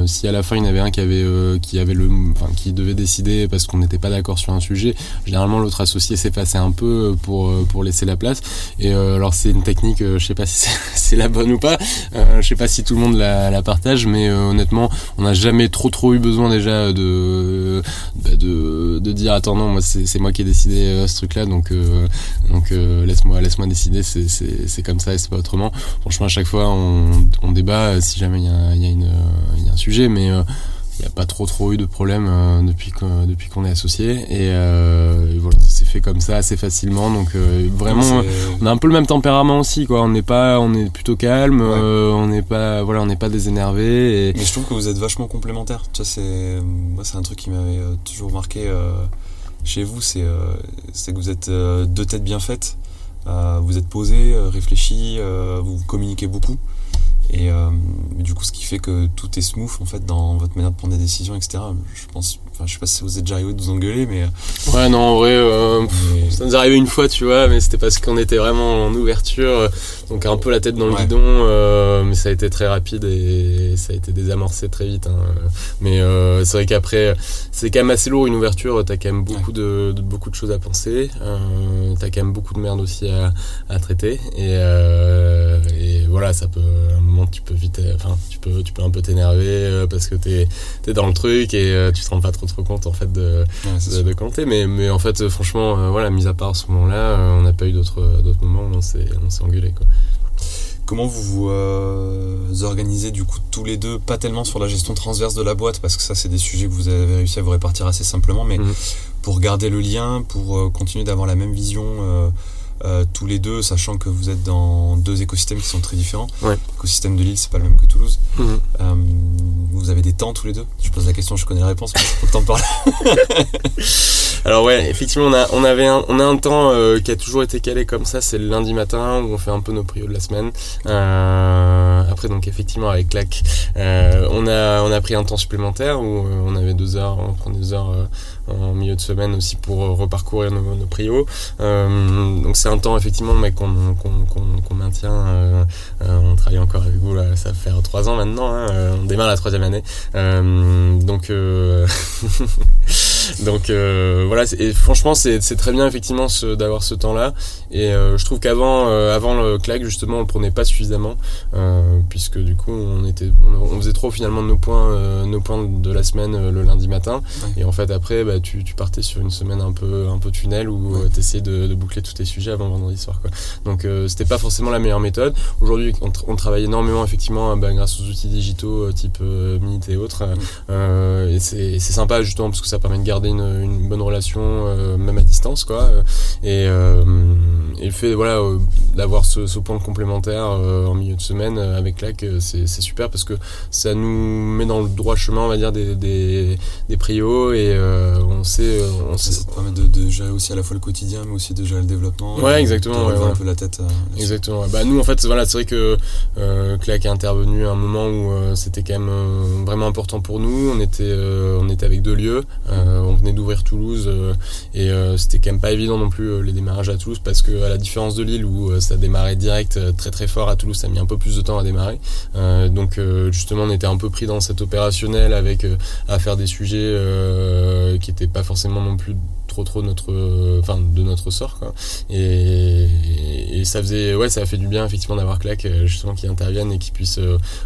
si à la fin il y en avait un qui avait qui avait le, enfin qui devait décider parce qu'on n'était pas d'accord sur un sujet, généralement l'autre associé s'effaçait un peu pour pour laisser la place. Et alors c'est une technique, je sais pas si [laughs] c'est la bonne ou pas. Euh, je sais pas si tout le monde la, partage, mais euh, honnêtement, on n'a jamais trop trop eu besoin déjà de bah, de, de, dire attends non, moi c'est moi qui ai décidé euh, ce truc-là, donc donc laisse-moi laisse-moi décider, c'est comme ça et c'est pas autrement. Franchement, à chaque fois, on, débat si jamais il y, a y a un sujet, mais il n'y a pas trop trop eu de problèmes euh, depuis qu'on depuis qu'on est associé. Euh, et, voilà ça s'est fait comme ça assez facilement. Donc euh, vraiment on a un peu le même tempérament aussi quoi. On n'est pas on est plutôt calme on n'est pas voilà on n'est pas désénervé mais je trouve que vous êtes vachement complémentaires. Tu c'est moi c'est un truc qui m'avait toujours marqué chez vous. C'est c'est que vous êtes deux têtes bien faites. Vous êtes posé réfléchi vous communiquez beaucoup et euh, du coup, ce qui fait que tout est smooth en fait dans votre manière de prendre des décisions, etc. Je pense, enfin, je sais pas si vous êtes déjà arrivé de vous engueuler, mais. Euh, ouais, non, en vrai, euh, ça nous est arrivé une fois, tu vois, mais c'était parce qu'on était vraiment en ouverture, donc un peu la tête dans le guidon, mais ça a été très rapide et ça a été désamorcé très vite. Hein. Mais c'est vrai qu'après, c'est quand même assez lourd une ouverture, t'as quand même beaucoup, de, beaucoup de choses à penser, t'as quand même beaucoup de merde aussi à, à traiter, et voilà, ça peut tu peux vite enfin tu peux tu peux un peu t'énerver euh, parce que t'es es dans le truc et euh, tu te rends pas trop trop compte en fait de de, compter mais mais en fait franchement euh, voilà mis à part ce moment là on n'a pas eu d'autres d'autres moments où on s'est engueulé quoi. Comment vous vous organisez du coup tous les deux, pas tellement sur la gestion transverse de la boîte, parce que ça c'est des sujets que vous avez réussi à vous répartir assez simplement, mais mhm. pour garder le lien, pour continuer d'avoir la même vision euh, tous les deux, sachant que vous êtes dans deux écosystèmes qui sont très différents. L'écosystème de Lille, c'est pas le même que Toulouse. Mhm. Euh, vous avez des temps tous les deux? Je pose la question, je connais la réponse, mais faut que t'en parles. [laughs] Alors ouais, effectivement, on a, on avait un, on a un temps euh, qui a toujours été calé comme ça, c'est le lundi matin où on fait un peu nos prios de la semaine. après donc effectivement avec Clac, on a, on a pris un temps supplémentaire où on avait deux heures, on prend deux heures en milieu de semaine aussi pour euh, reparcourir nos, nos prios. Euh, donc c'est un temps effectivement mec qu'on maintient. Euh, on travaille encore avec vous là, ça fait trois ans maintenant. Hein, on démarre la troisième année. donc [laughs] donc voilà. Et franchement c'est très bien effectivement d'avoir ce temps là. Et je trouve qu'avant avant le claque justement on le prenait pas suffisamment puisque du coup on était on, faisait trop finalement de nos points nos points de la semaine le lundi matin. Et en fait après bah, tu, partais sur une semaine un peu, un peu tunnel où euh, tu essayais de, boucler tous tes sujets avant vendredi soir. Quoi. Donc euh, c'était pas forcément la meilleure méthode. Aujourd'hui, on, travaille énormément effectivement bah, grâce aux outils digitaux euh, type Meet et autres. Mm. et c'est sympa justement parce que ça permet de garder une, bonne relation même à distance. Quoi. Et, le fait voilà, d'avoir ce, point complémentaire en milieu de semaine avec LAC, c'est super parce que ça nous met dans le droit chemin, on va dire, des, des, des prios et on sait, euh, on sait. Ça permet de, gérer aussi à la fois le quotidien, mais aussi de gérer le développement. Ouais, exactement. Ouais, un peu la tête. Euh, exactement. Bah nous, en fait, voilà, c'est vrai que euh, Clac est intervenu à un moment où euh, c'était quand même vraiment important pour nous. On était, on était avec deux lieux. on venait d'ouvrir Toulouse et c'était quand même pas évident non plus les démarrages à Toulouse parce que la différence de Lille où ça démarrait direct très très fort, à Toulouse ça a mis un peu plus de temps à démarrer. donc justement on était un peu pris dans cet opérationnel avec à faire des sujets qui n'étaient pas forcément non plus trop trop notre enfin de notre sort quoi et, ça faisait ouais ça a fait du bien effectivement d'avoir Clac justement qui interviennent et qui puissent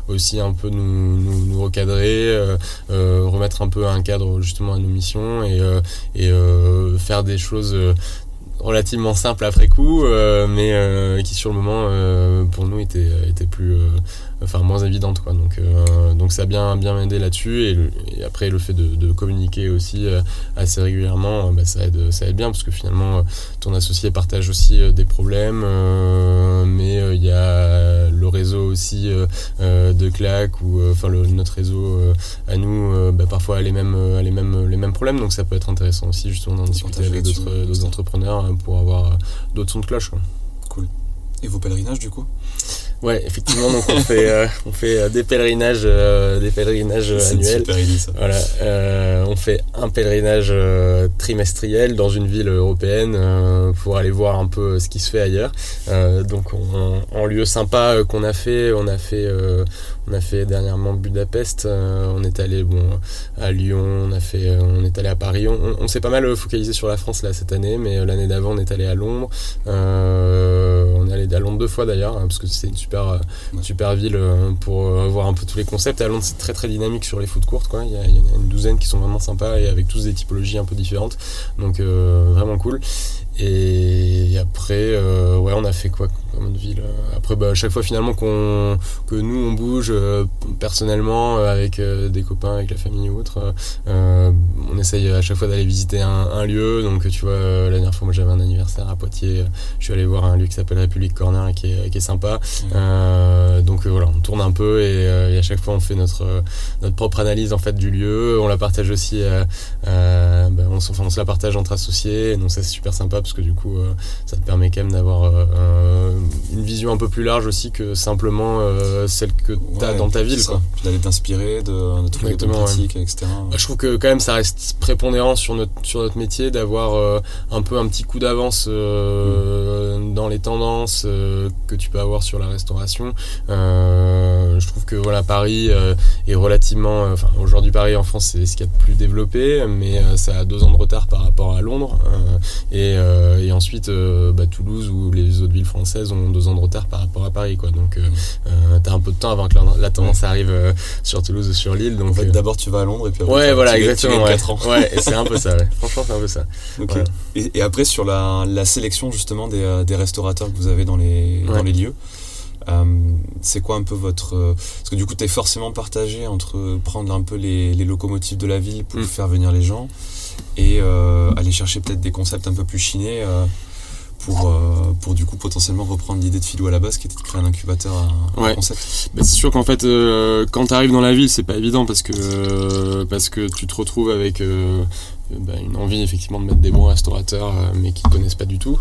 aussi un peu nous, nous, recadrer remettre un peu un cadre justement à nos missions et faire des choses relativement simples après coup mais qui sur le moment pour nous étaient, étaient plus enfin moins évidente quoi. Donc euh, donc ça a bien bien aidé là-dessus. Et, après le fait de, communiquer aussi euh, assez régulièrement euh, bah, ça aide ça aide bien parce que finalement ton associé partage aussi des problèmes mais il y a le réseau aussi de clac ou enfin notre réseau à nous bah, parfois a les mêmes les mêmes les mêmes problèmes. Donc ça peut être intéressant aussi justement d'en discuter avec d'autres entrepreneurs pour avoir d'autres sons de cloche cool. Et vos pèlerinages du coup? Ouais, effectivement, donc on fait, euh, on fait euh, des pèlerinages, euh, des pèlerinages annuels. Voilà, on fait un pèlerinage trimestriel dans une ville européenne pour aller voir un peu ce qui se fait ailleurs. donc en lieu sympa qu'on a fait, on a fait, on a fait dernièrement Budapest, on est allé bon à Lyon, on a fait, on est allé à Paris. On, on s'est pas mal focalisé sur la France là cette année, mais l'année d'avant on est allé à Londres. on allé à Londres deux fois d'ailleurs, hein, parce que c'est une super euh, super ville euh, pour euh, voir un peu tous les concepts. À Londres, c'est très très dynamique sur les foot courtes. Quoi. Il, y, il y en a une douzaine qui sont vraiment sympas et avec tous des typologies un peu différentes. Donc vraiment cool. Et après, euh, ouais, on a fait quoi? Comme ville Après, bah, à chaque fois finalement qu'on que nous on bouge euh, personnellement euh, avec des copains, avec la famille ou autre, on essaye à chaque fois d'aller visiter un, lieu. Donc, tu vois, la dernière fois, moi j'avais un anniversaire à Poitiers, je suis allé voir un lieu qui s'appelle République Corner et qui est, qui est sympa. donc voilà, on tourne un peu et, à chaque fois on fait notre notre propre analyse en fait du lieu. On la partage aussi, bah, on, enfin, on se la partage entre associés. Donc ça c'est super sympa parce que du coup euh, ça te permet quand même d'avoir euh, une vision un peu plus large aussi que simplement euh, celle que tu as dans ta ville quoi. d'aller t'inspirer de, de trouver des pratiques etc je trouve que quand même ça reste prépondérant sur notre sur notre métier d'avoir un peu un petit coup d'avance mm. dans les tendances que tu peux avoir sur la restauration je trouve que voilà Paris est relativement enfin aujourd'hui Paris en France c'est ce qu'il y a de plus développé mais ça a deux ans de retard par rapport à Londres et euh, et ensuite, euh, bah, Toulouse ou les autres villes françaises ont deux ans de retard par rapport à Paris. Quoi. Donc, euh, tu as un peu de temps avant que la, tendance arrive sur Toulouse ou sur l'île. Donc, en fait, d'abord, tu vas à Londres et puis après, ouais, voilà, exactement. ouais. ans. ouais, c'est un peu ça. [laughs] Franchement, c'est un peu ça. Et, après, sur la, sélection justement des, restaurateurs que vous avez dans les, dans les lieux. c'est quoi un peu votre parce que du coup tu es forcément partagé entre prendre un peu les, locomotives de la ville pour mm. faire venir les gens et euh, aller chercher peut-être des concepts un peu plus chinés euh, pour, euh, pour du coup potentiellement reprendre l'idée de Philou à la base qui était de créer un incubateur un, concept. Bah, c'est sûr qu'en fait quand tu arrives dans la ville c'est pas évident parce que parce que tu te retrouves avec bah, une envie effectivement de mettre des bons restaurateurs mais qui ne connaissent pas du tout.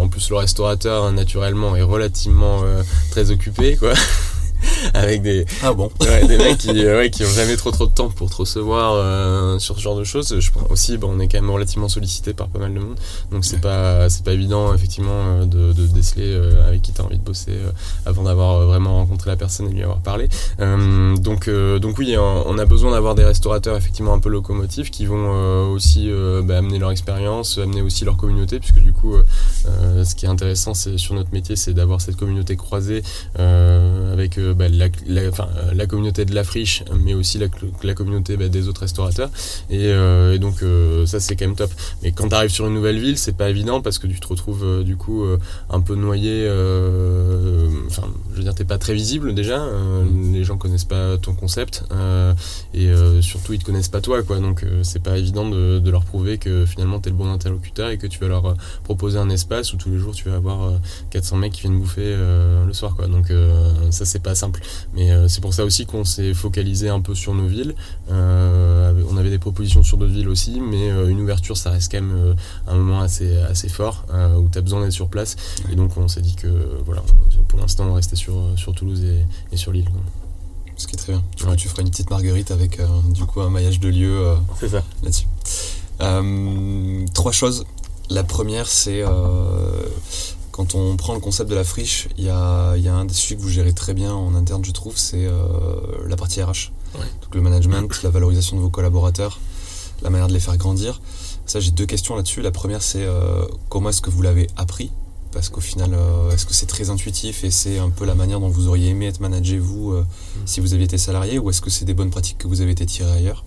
En plus le restaurateur naturellement est relativement très occupé quoi [laughs] [laughs] avec des ah bon [laughs] des mecs qui euh, ouais, qui ont jamais trop trop de temps pour te recevoir euh, sur ce genre de choses. Je pense aussi bon on est quand même relativement sollicité par pas mal de monde. Donc c'est pas c'est pas évident effectivement euh, de, de déceler avec qui tu as envie de bosser avant d'avoir vraiment rencontré la personne et lui avoir parlé. Donc donc oui on a besoin d'avoir des restaurateurs effectivement un peu locomotifs qui vont aussi bah, amener leur expérience amener aussi leur communauté puisque du coup ce qui est intéressant c'est sur notre métier c'est d'avoir cette communauté croisée avec bah, la, euh, la, communauté de la friche, mais aussi la, la communauté bah, des autres restaurateurs. Et, euh, donc euh, ça c'est quand même top. Mais quand tu arrives sur une nouvelle ville, c'est pas évident parce que tu te retrouves du coup un peu noyé. Enfin, je veux dire, t'es pas très visible déjà. les gens connaissent pas ton concept et surtout ils te connaissent pas toi, quoi. Donc c'est pas évident de, de, leur prouver que finalement t'es le bon interlocuteur et que tu vas leur proposer un espace où tous les jours tu vas avoir 400 mecs qui viennent bouffer le soir, quoi. Donc ça c'est pas simple. Mais euh, c'est pour ça aussi qu'on s'est focalisé un peu sur nos villes. Euh, on avait des propositions sur d'autres villes aussi, mais euh, une ouverture, ça reste quand même un moment assez, assez fort où tu as besoin d'être sur place. Et donc on s'est dit que voilà, pour l'instant, on restait sur, sur Toulouse et, sur l'île. Ce qui est très bien. Tu, tu feras une petite marguerite avec du coup un maillage de lieux là-dessus. trois choses. La première, c'est quand on prend le concept de la friche, il y a, y a, un des sujets que vous gérez très bien en interne, je trouve, c'est euh, la partie RH. Ouais. Donc le management, la valorisation de vos collaborateurs, la manière de les faire grandir. Ça, j'ai deux questions là-dessus. La première, c'est euh, comment est-ce que vous l'avez appris? Parce qu'au final, euh, est-ce que c'est très intuitif et c'est un peu la manière dont vous auriez aimé être managé, vous, euh, si vous aviez été salarié Ou est-ce que c'est des bonnes pratiques que vous avez été tirées ailleurs?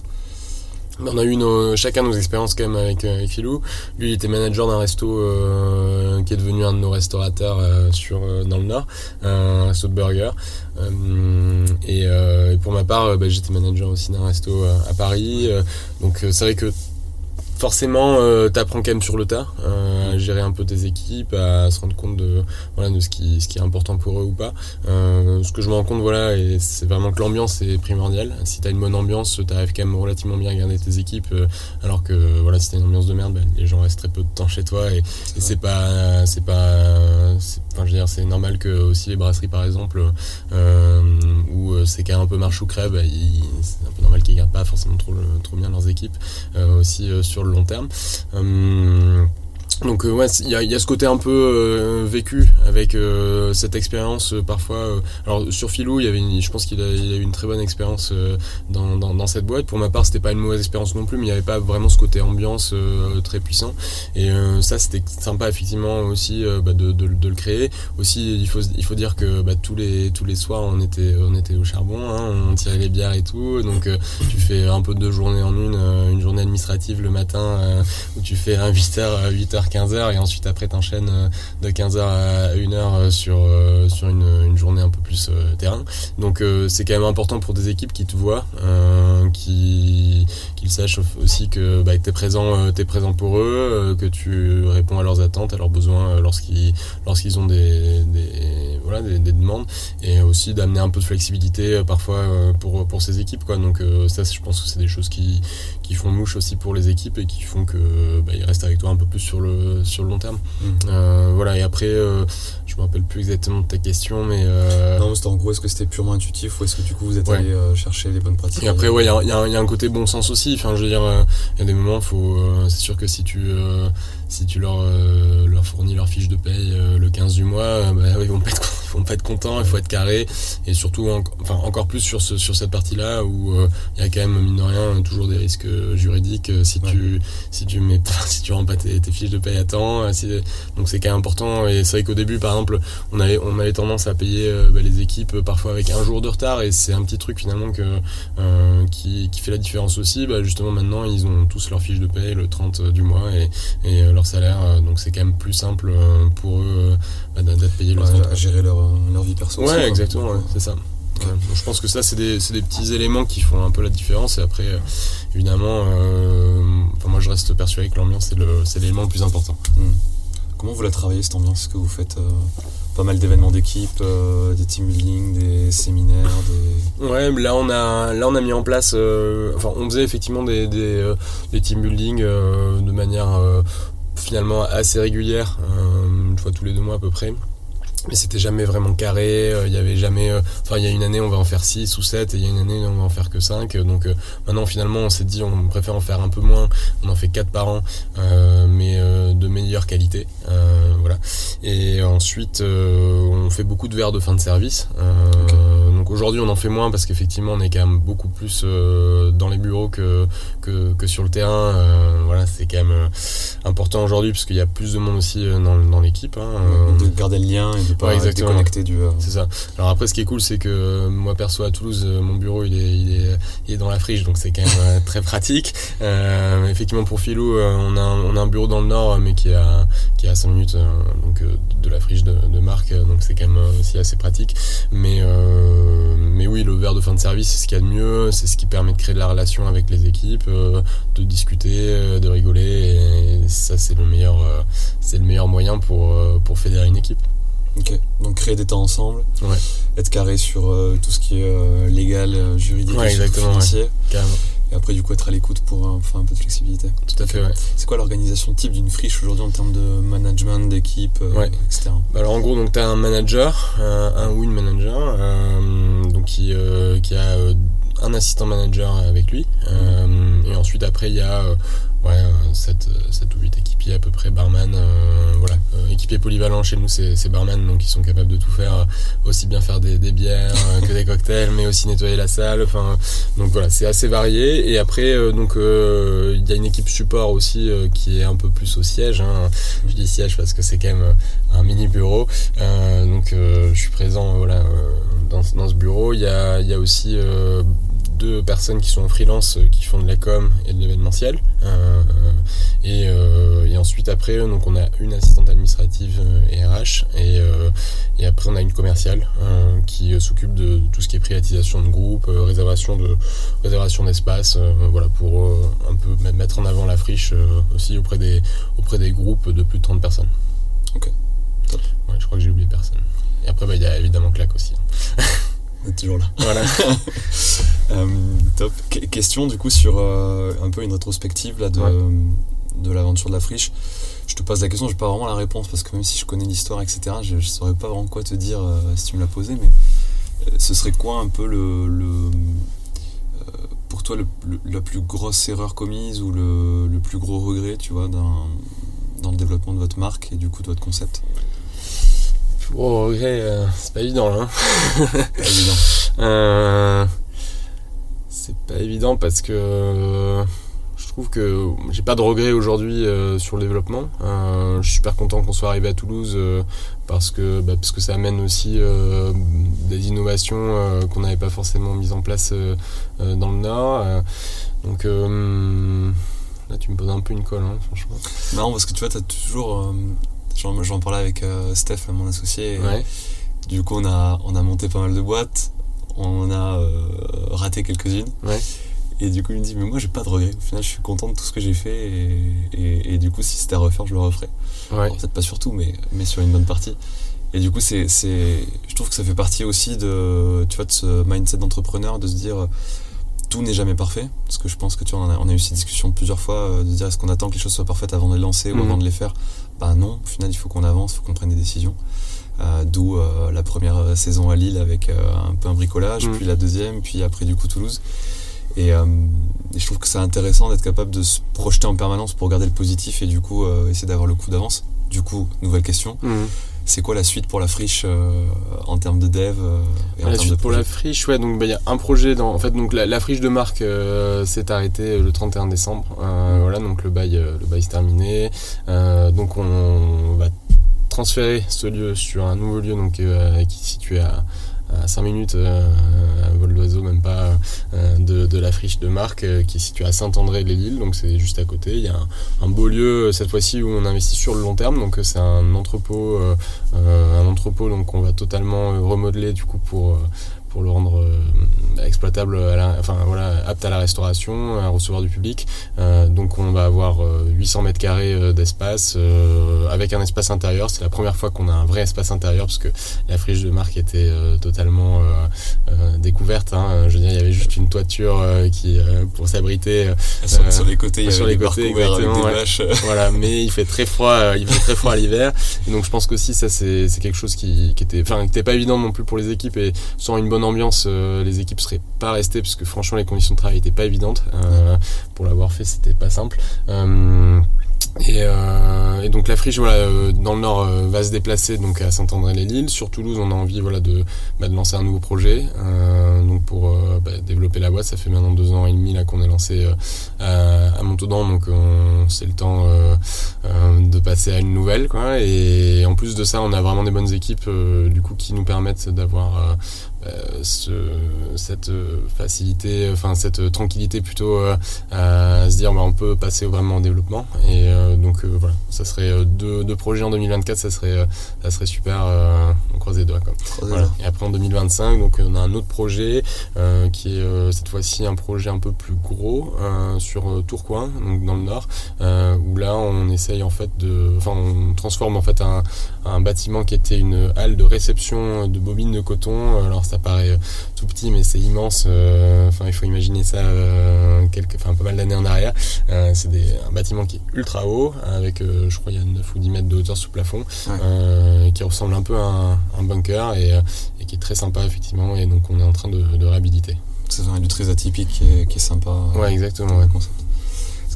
On a eu nos, chacun nos expériences quand même avec, avec Philou. Lui, il était manager d'un resto euh, qui est devenu un de nos restaurateurs euh, sur, euh, dans le Nord, un resto de burger. Euh, et, et, pour ma part, bah, j'étais manager aussi d'un resto à Paris. donc c'est vrai que forcément, euh, t'apprends quand même sur le tas, euh, à gérer un peu tes équipes, à se rendre compte de, voilà, de ce, qui, ce qui est important pour eux ou pas. Euh, ce que je me rends compte, voilà, et c'est vraiment que l'ambiance est primordiale. Si t'as une bonne ambiance, t'arrives quand même relativement bien à garder tes équipes, euh, alors que voilà, si t'as une ambiance de merde, bah, les gens restent très peu de temps chez toi et, et c'est pas, c'est pas, enfin, je veux dire, c'est normal que aussi les brasseries, par exemple, euh, où c'est quand même un peu marche ou crève, bah, c'est un peu normal qu'ils gardent pas forcément trop, trop bien leurs équipes, aussi sur long terme. Euh, donc euh, ouais, il y a, y a, ce côté un peu euh, vécu avec euh, cette expérience euh, parfois. Euh, alors sur Philou, il y avait, une, je pense qu'il a, a, eu une très bonne expérience dans, dans, dans, cette boîte. Pour ma part, c'était pas une mauvaise expérience non plus, mais il n'y avait pas vraiment ce côté ambiance très puissant. Et ça, c'était sympa effectivement aussi bah, de, de, de, le créer. Aussi, il faut, il faut dire que bah, tous les tous les soirs, on était on était au charbon, hein, on tirait les bières et tout. Donc tu fais un peu de journée en une, une journée administrative le matin où tu fais un 8h 8h 15h et ensuite après t'enchaînes de 15h à 1h sur, sur une, journée un peu plus terrain. Donc c'est quand même important pour des équipes qui te voient, euh, qui qu'ils sachent aussi que bah, tu es présent, pour eux, que tu réponds à leurs attentes, à leurs besoins lorsqu'ils lorsqu'ils ont des, des voilà des, des, demandes et aussi d'amener un peu de flexibilité parfois pour pour ces équipes quoi. Donc ça je pense que c'est des choses qui font mouche aussi pour les équipes et qui font que bah, ils restent avec toi un peu plus sur le sur le long terme. Mmh. Euh, voilà et après euh, je me rappelle plus exactement de ta question mais euh... non c'était en gros est-ce que c'était purement intuitif ou est-ce que du coup vous êtes ouais. allé euh, chercher les bonnes pratiques et après ouais il y, y, y, a un côté bon sens aussi enfin je veux dire il y a des moments faut c'est sûr que si tu si tu leur, euh, leur fournis leur fiche de paye euh, le 15 du mois, bah, ils vont pas être, [laughs] ils vont pas être contents, il faut être carré et surtout en, enfin encore plus sur ce, sur cette partie-là où il euh, y a quand même mine de rien toujours des risques juridiques si ouais. tu si tu mets [laughs] si tu rends pas tes, tes fiches de paye à temps, donc c'est quand même important et c'est vrai qu'au début par exemple on avait on avait tendance à payer bah, les équipes parfois avec un jour de retard et c'est un petit truc finalement que qui, qui fait la différence aussi. Bah, justement maintenant ils ont tous leur fiche de paye le 30 du mois et, et leur salaire, euh, donc c'est quand même plus simple euh, pour eux euh, d'être payé le ouais, à gérer leur, leur vie perso. Ouais, exactement, ouais, c'est ça. Okay. Ouais. Donc, je pense que ça, c'est des, des, petits éléments qui font un peu la différence. Et après, euh, évidemment, euh, enfin, moi je reste persuadé que l'ambiance, c'est l'élément le, le, plus important. Mmh. Comment vous la travaillez cette ambiance? Que vous faites euh, pas mal d'événements d'équipe, des team building, des séminaires des... Ouais, là on a, là on a mis en place, enfin on faisait effectivement des, des, des team building de manière finalement assez régulière, une fois tous les deux mois à peu près. Mais c'était jamais vraiment carré il y avait jamais enfin il y a une année on va en faire 6 ou 7 et il y a une année on va en faire que 5 donc maintenant finalement on s'est dit on préfère en faire un peu moins. On en fait 4 par an euh, mais euh, de meilleure qualité euh, voilà. Et ensuite on fait beaucoup de verres de fin de service. Donc aujourd'hui on en fait moins parce qu'effectivement on est quand même beaucoup plus dans les bureaux que, que, que sur le terrain voilà c'est quand même important aujourd'hui parce qu'il y a plus de monde aussi dans, dans l'équipe hein, de garder le lien et de pas ouais, déconnecter du. Euh... C'est ça. Alors après, ce qui est cool, c'est que moi perso à Toulouse, mon bureau il est, il est, il est dans la friche, donc c'est quand même très pratique. Euh, effectivement, pour Philou, on a, un, on a un bureau dans le nord, mais qui est à, qui est à 5 minutes donc, de la friche de, de Marc, donc c'est quand même aussi assez pratique. Mais, euh, mais oui, le verre de fin de service, c'est ce qu'il y a de mieux, c'est ce qui permet de créer de la relation avec les équipes, de discuter, de rigoler, et ça, c'est le meilleur, c'est le meilleur moyen pour, pour fédérer une équipe. Ok, donc créer des temps ensemble, ouais. être carré sur euh, tout ce qui est euh, légal, euh, juridique, ouais, financier. Ouais, et après, du coup, être à l'écoute pour enfin, un peu de flexibilité. Tout à fait, ouais. C'est quoi l'organisation type d'une friche aujourd'hui en termes de management, d'équipe, ouais. etc. Bah alors, en gros, tu as un manager, un ou une manager, donc qui, qui a un assistant manager avec lui. Mmh. et ensuite, après, il y a ouais, 7, 7 ou 8 équipiers à peu près, barman. voilà, équipiers polyvalents chez nous, c'est barman, donc ils sont capables de tout faire, aussi bien faire des, des bières que des [laughs] cocktails, mais aussi nettoyer la salle. Enfin, donc voilà, c'est assez varié. Et après, donc il y a une équipe support aussi qui est un peu plus au siège. Hein. Je dis siège parce que c'est quand même un mini bureau. donc je suis présent voilà dans, dans, ce bureau. Il y a, il y a aussi deux personnes qui sont en freelance euh, qui font de la com et de l'événementiel. Euh, et, euh, et, ensuite après, donc on a une assistante administrative et RH et, et après on a une commerciale qui s'occupe de tout ce qui est privatisation de groupe, réservation de réservation d'espace, voilà pour un peu mettre en avant la friche aussi auprès des auprès des groupes de plus de 30 personnes. Ok. Ouais, je crois que j'ai oublié personne. Et après, bah, il y a évidemment Clac aussi. [laughs] On est toujours là. Voilà. [laughs] Euh, top. question du coup sur euh, un peu une rétrospective là, de, de l'aventure de la friche. Je te pose la question, je n'ai pas vraiment la réponse parce que même si je connais l'histoire, etc., je ne saurais pas vraiment quoi te dire euh, si tu me l'as posé, mais ce serait quoi un peu le, le pour toi le, la plus grosse erreur commise ou le, le plus gros regret, tu vois, dans, dans le développement de votre marque et du coup de votre concept? Oh, regret, c'est pas évident là. Hein. [laughs] pas évident. Euh, c'est pas évident parce que euh, je trouve que j'ai pas de regrets aujourd'hui euh, sur le développement. je suis super content qu'on soit arrivé à Toulouse parce que bah, parce que ça amène aussi des innovations qu'on n'avait pas forcément mises en place dans le Nord. donc là, tu me poses un peu une colle, hein, franchement. Non, parce que tu vois, tu as toujours J'en parlais avec euh, Steph, mon associé. Du coup, on a, on a monté pas mal de boîtes. On a euh, raté quelques-unes. Et du coup, il me dit, mais moi, j'ai pas de regrets. Au final, je suis content de tout ce que j'ai fait. Et, du coup, si c'était à refaire, je le referais. Peut-être pas sur tout, mais, mais sur une bonne partie. Et du coup, c'est, je trouve que ça fait partie aussi de, tu vois, de ce mindset d'entrepreneur, de se dire, tout n'est jamais parfait. Parce que je pense que tu vois, on a, eu ces discussions plusieurs fois, euh, de dire, est-ce qu'on attend que les choses soient parfaites avant de les lancer ou mhm. avant de les faire? Bah non, au final il faut qu'on avance, il faut qu'on prenne des décisions. Euh, d'où euh, la première saison à Lille avec un peu un bricolage, mm. puis la deuxième, puis après du coup Toulouse. Et, je trouve que c'est intéressant d'être capable de se projeter en permanence pour garder le positif et du coup essayer d'avoir le coup d'avance. Du coup, nouvelle question. Mm. C'est quoi la suite pour la friche en termes de dev et en La suite de pour la friche, ouais, donc bah, il y a un projet dans. En fait, donc la, friche de marque s'est arrêtée le 31 décembre. voilà, donc le bail, le bail est terminé. donc on va transférer ce lieu sur un nouveau lieu donc, euh, qui est situé à, à 5 minutes euh, à vol d'oiseau, même pas euh, de, la friche de marque qui est située à Saint-André-les-Lilles, donc c'est juste à côté. Il y a un, beau lieu cette fois-ci où on investit sur le long terme, donc c'est un entrepôt, un entrepôt donc on va totalement remodeler du coup pour pour le rendre euh, exploitable, enfin voilà, apte à la restauration, à recevoir du public. Euh, donc on va avoir 800 euh, mètres carrés d'espace avec un espace intérieur. C'est la première fois qu'on a un vrai espace intérieur parce que la friche de marque était totalement découverte. Hein. Je veux dire, il y avait juste une toiture qui pour s'abriter sur, les côtés, il y sur les côtés, exactement, [laughs] voilà, mais il fait très froid, il fait très froid à l'hiver. Et donc je pense qu'aussi ça c'est quelque chose qui, qui était, enfin, qui était pas évident non plus pour les équipes et sans une bonne ambiance, euh, les équipes seraient pas restées parce que franchement les conditions de travail étaient pas évidentes. Euh, pour l'avoir fait, c'était pas simple. Euh, et, donc la friche voilà, dans le nord va se déplacer donc à Saint-André-les-Lilles. Sur Toulouse, on a envie voilà, de, bah, lancer un nouveau projet donc pour bah, développer la boîte. Ça fait maintenant deux ans et demi là qu'on est lancé à, à Montaudan, donc c'est le temps de passer à une nouvelle. Quoi. Et en plus de ça, on a vraiment des bonnes équipes du coup qui nous permettent d'avoir euh, ce, cette facilité, enfin cette tranquillité plutôt euh, à se dire bah, on peut passer vraiment en développement. Et euh, donc voilà, ça serait deux, deux, projets en 2024, ça serait, ça serait super. on croise les doigts. Quoi. Voilà. Et après en 2025, donc on a un autre projet qui est cette fois-ci un projet un peu plus gros sur Tourcoing, donc dans le nord, où là on essaye en fait de, enfin on transforme en fait un, un bâtiment qui était une halle de réception de bobines de coton. Alors ça paraît euh, tout petit, mais c'est immense. Euh, enfin, il faut imaginer ça euh, quelques, enfin, pas mal d'années en arrière. c'est un bâtiment qui est ultra haut, avec, je crois, il y a 9 ou 10 mètres de hauteur sous plafond, qui ressemble un peu à un, bunker et, qui est très sympa, effectivement. Et donc, on est en train de, réhabiliter. C'est un lieu très atypique qui est, qui est sympa. Ouais, exactement. Ouais.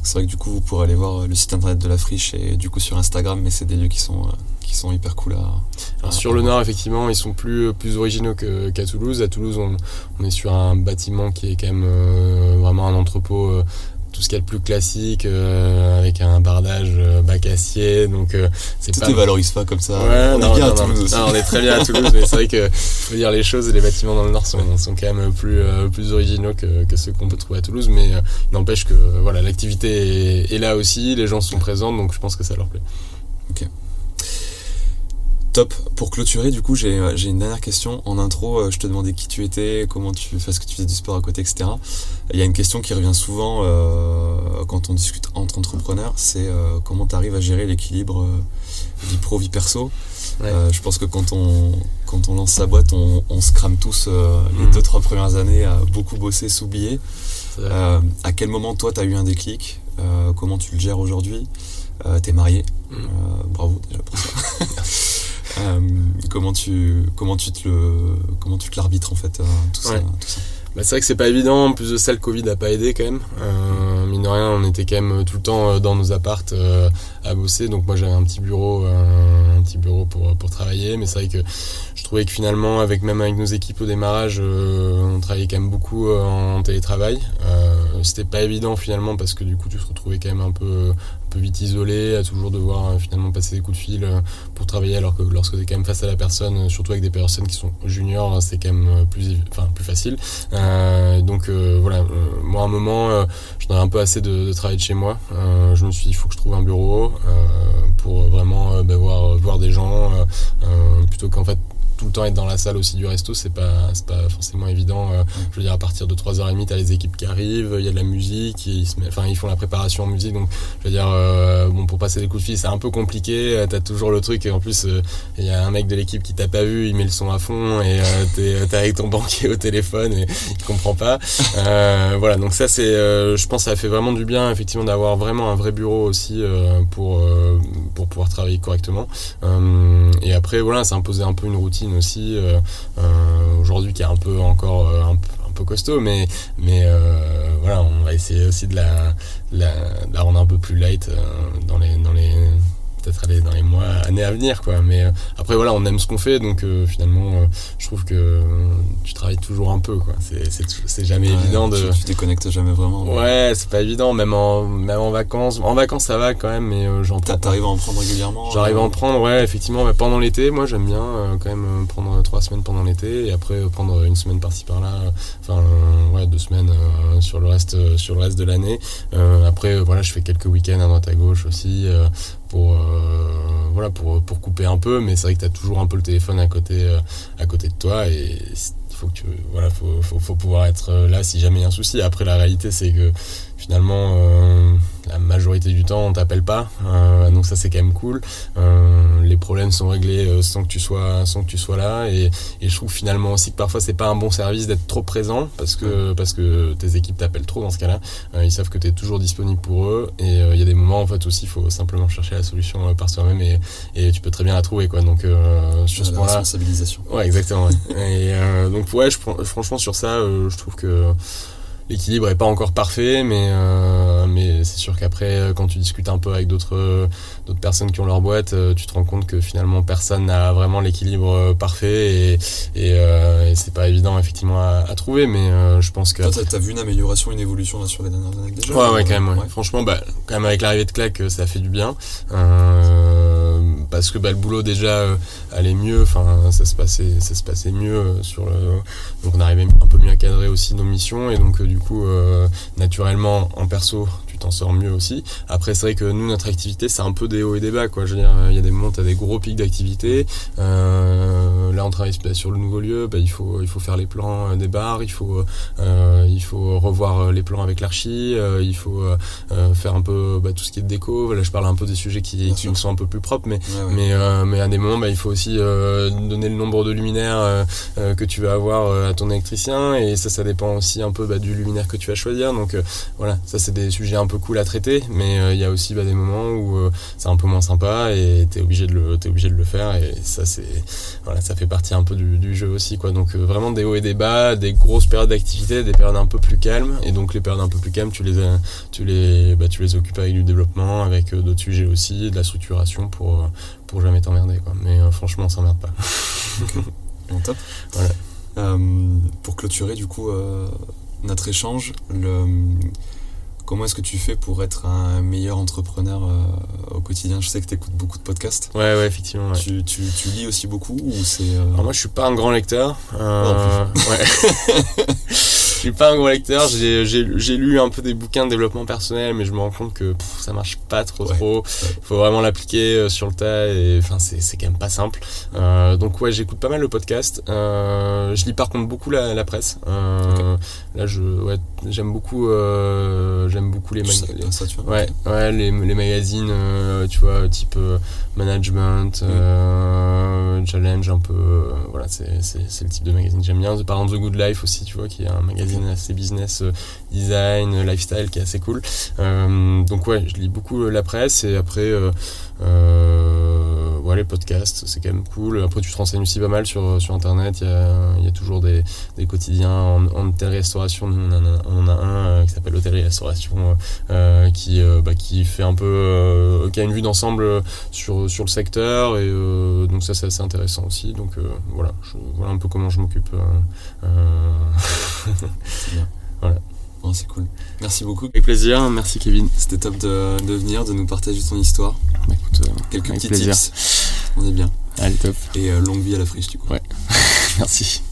C'est vrai que du coup, vous pourrez aller voir le site internet de la friche et du coup sur Instagram, mais c'est des lieux qui sont, qui sont hyper cool à. sur le Nord, effectivement, ils sont plus, plus originaux qu'à Toulouse. À Toulouse, on, on, est sur un bâtiment qui est quand même vraiment un entrepôt tout ce qu'il y a de plus classique euh, avec un bardage euh, bac acier. Donc euh, c'est tout pas... valorise pas comme ça. On est bien à Toulouse. Aussi. on est très bien à Toulouse mais c'est vrai que faut dire les choses les bâtiments dans le nord sont, sont quand même plus plus originaux que, que ceux qu'on peut trouver à Toulouse. Mais n'empêche que voilà l'activité est, est, là aussi. Les gens sont présents donc je pense que ça leur plaît. Ok Top. Pour clôturer, du coup, j'ai une dernière question. En intro, je te demandais qui tu étais, comment tu fais, ce que tu faisais du sport à côté, etc. Il y a une question qui revient souvent euh, quand on discute entre entrepreneurs, c'est euh, comment tu arrives à gérer l'équilibre euh, vie pro, vie perso? je pense que quand on, quand on lance sa boîte, on, se crame tous les mm. deux, trois premières années à beaucoup bosser, s'oublier. à quel moment, toi, tu as eu un déclic? Comment tu le gères aujourd'hui? Tu es marié? Mm. bravo déjà pour ça. [laughs] comment tu comment tu te le comment tu te l'arbitres en fait tout, ça, tout ça bah, c'est vrai que c'est pas évident. En plus de ça, le Covid a pas aidé quand même. Euh, mine de rien, on était quand même tout le temps euh, dans nos appartes euh, à bosser. Donc moi, j'avais un petit bureau, euh, un petit bureau pour pour travailler. Mais c'est vrai que je trouvais que finalement, avec même avec nos équipes au démarrage, on travaillait quand même beaucoup en télétravail. C'était pas évident finalement parce que du coup, tu te retrouvais quand même un peu vite isolé, à toujours devoir euh, finalement passer des coups de fil euh, pour travailler, alors que lorsque tu es quand même face à la personne, euh, surtout avec des personnes qui sont juniors, c'est quand même plus, enfin, plus facile. donc voilà, moi à un moment, j'en avais un peu assez de, travailler de chez moi. je me suis dit, il faut que je trouve un bureau pour vraiment bah, voir, voir des gens, plutôt qu'en fait tout le temps être dans la salle aussi du resto, c'est pas, pas forcément évident. Euh, je veux dire, à partir de 3h30, t'as les équipes qui arrivent, il y a de la musique, ils, se enfin, ils font la préparation en musique. Donc, je veux dire, euh, bon, pour passer des coups de fil, c'est un peu compliqué. Euh, t'as toujours le truc, et en plus, il y a un mec de l'équipe qui t'a pas vu, il met le son à fond, et t'es avec ton [laughs] banquier au téléphone, et il comprend pas. voilà, donc ça, c'est, je pense, ça fait vraiment du bien, effectivement, d'avoir vraiment un vrai bureau aussi pour, pour pouvoir travailler correctement. et après, voilà, ça imposait un peu une routine aussi euh, euh, aujourd'hui qui est un peu encore euh, un, peu costaud mais mais voilà on va essayer aussi de la, de la rendre un peu plus light dans les dans les peut-être aller dans les mois, années à venir, quoi. Mais euh, après, voilà, on aime ce qu'on fait, donc euh, finalement, euh, je trouve que tu travailles toujours un peu, quoi. C'est jamais évident de. Tu, tu, déconnectes jamais vraiment. Ouais, c'est pas évident, même en, même en vacances. En vacances, ça va quand même, mais j'entends. T'arrives à en prendre régulièrement J'arrive à en prendre, ouais, effectivement. Mais pendant l'été, moi, j'aime bien quand même prendre trois semaines pendant l'été et après prendre une semaine par-ci par-là. Enfin, ouais, deux semaines sur le reste, sur le reste de l'année. après, voilà, je fais quelques week-ends à droite à gauche aussi pour euh, voilà pour, pour couper un peu mais c'est vrai que tu as toujours un peu le téléphone à côté euh, à côté de toi et il faut que voilà faut, faut, faut pouvoir être là si jamais il y a un souci. Après la réalité c'est que finalement euh, la majorité du temps on t'appelle pas. Euh, donc ça c'est quand même cool. Euh, les problèmes sont réglés sans que tu sois sans que tu sois là. Et, et je trouve finalement aussi que parfois c'est pas un bon service d'être trop présent parce que parce que tes équipes t'appellent trop dans ce cas-là. Ils savent que tu es toujours disponible pour eux. Et il y a des moments en fait aussi il faut simplement chercher la solution par soi-même et, et tu peux très bien la trouver quoi. Donc sur ce point-là responsabilisation. Ouais exactement et donc ouais je, franchement sur ça je trouve que l'équilibre est pas encore parfait, mais euh, mais c'est sûr qu'après, euh, quand tu discutes un peu avec d'autres euh, d'autres personnes qui ont leur boîte, tu te rends compte que finalement personne n'a vraiment l'équilibre parfait et et, et c'est pas évident effectivement à, trouver, mais je pense que. Toi, t'as vu une amélioration, une évolution là sur les dernières années déjà Ouais, ouais, quand même. Franchement, bah, quand même avec l'arrivée de Claque, ça a fait du bien. Parce que bah, le boulot déjà allait mieux, enfin ça se passait ça se passait mieux sur le donc on arrivait un peu mieux à cadrer aussi nos missions et donc du coup, euh, naturellement, en perso, tu t'en sors mieux aussi. Après, c'est vrai que nous, notre activité, c'est un peu des hauts et des bas, quoi. Je veux dire, il y a des moments, tu as des gros pics d'activité. Euh, là, on travaille sur le nouveau lieu, bah, il, faut, il faut faire les plans euh, des bars, il faut, il faut revoir les plans avec l'archi, il faut faire un peu bah, tout ce qui est de déco. Là, je parle un peu des sujets qui, qui sont un peu plus propres, mais, mais, mais à des moments, bah, il faut aussi donner le nombre de luminaires que tu vas avoir à ton électricien, et ça, ça dépend aussi un peu bah, du luminaire que tu vas choisir. Donc voilà, ça c'est des sujets un peu cool à traiter, mais il y a aussi bah, des moments où c'est un peu moins sympa et t'es obligé de le, es obligé de le faire. Et ça c'est, voilà, ça fait partie un peu du, du jeu aussi quoi. Donc vraiment des hauts et des bas, des grosses périodes d'activité, des périodes un peu plus calmes. Et donc les périodes un peu plus calmes, tu les, tu les, bah, tu les occupes avec du développement, avec d'autres sujets aussi, de la structuration pour pour jamais t'emmerder quoi. Mais euh, franchement, ça s'emmerde pas. bon, top. Voilà. Euh, pour clôturer du coup euh, notre échange, le, comment est-ce que tu fais pour être un meilleur entrepreneur au quotidien? Je sais que tu écoutes beaucoup de podcasts. Ouais, ouais, effectivement. Tu, tu, tu, lis aussi beaucoup ou c'est moi, je suis pas un grand lecteur. ouais. [laughs] je suis pas un gros lecteur, j'ai lu un peu des bouquins de développement personnel, mais je me rends compte que ça marche pas trop trop. Il faut vraiment l'appliquer euh, sur le tas et enfin c'est quand même pas simple. Euh, donc ouais, j'écoute pas mal le podcast. Euh, je lis par contre beaucoup la, la presse. Euh, Là, je ouais, j'aime beaucoup euh, j'aime beaucoup les magazines. Ouais, ouais, les, les magazines, tu vois, type management, mm. challenge un peu. voilà, c'est le type de magazine que j'aime bien. Par exemple, The Good Life aussi, tu vois, qui est un magazine assez business, euh, design, euh, lifestyle qui est assez cool. Euh, donc ouais, je lis beaucoup la presse et après euh, les podcasts, c'est quand même cool. Après, tu te renseignes aussi pas mal sur, sur Internet. Il y a, y a toujours des, des quotidiens en, en hôtellerie-restauration. on en a, on a un qui s'appelle Hôtellerie-Restauration, euh, qui, bah, qui fait un peu, qui a une vue d'ensemble sur, sur le secteur. Et donc, ça, c'est assez intéressant aussi. Donc, voilà, je, voilà un peu comment je m'occupe. [laughs] Voilà. C'est cool. Merci beaucoup. Avec plaisir. Merci Kevin. C'était top de, de, venir, de nous partager ton histoire. Bah, écoute, euh, Quelques petits plaisir. tips. On est bien. Allez, top. Et euh, longue vie à la friche, du coup. Ouais. [laughs] Merci.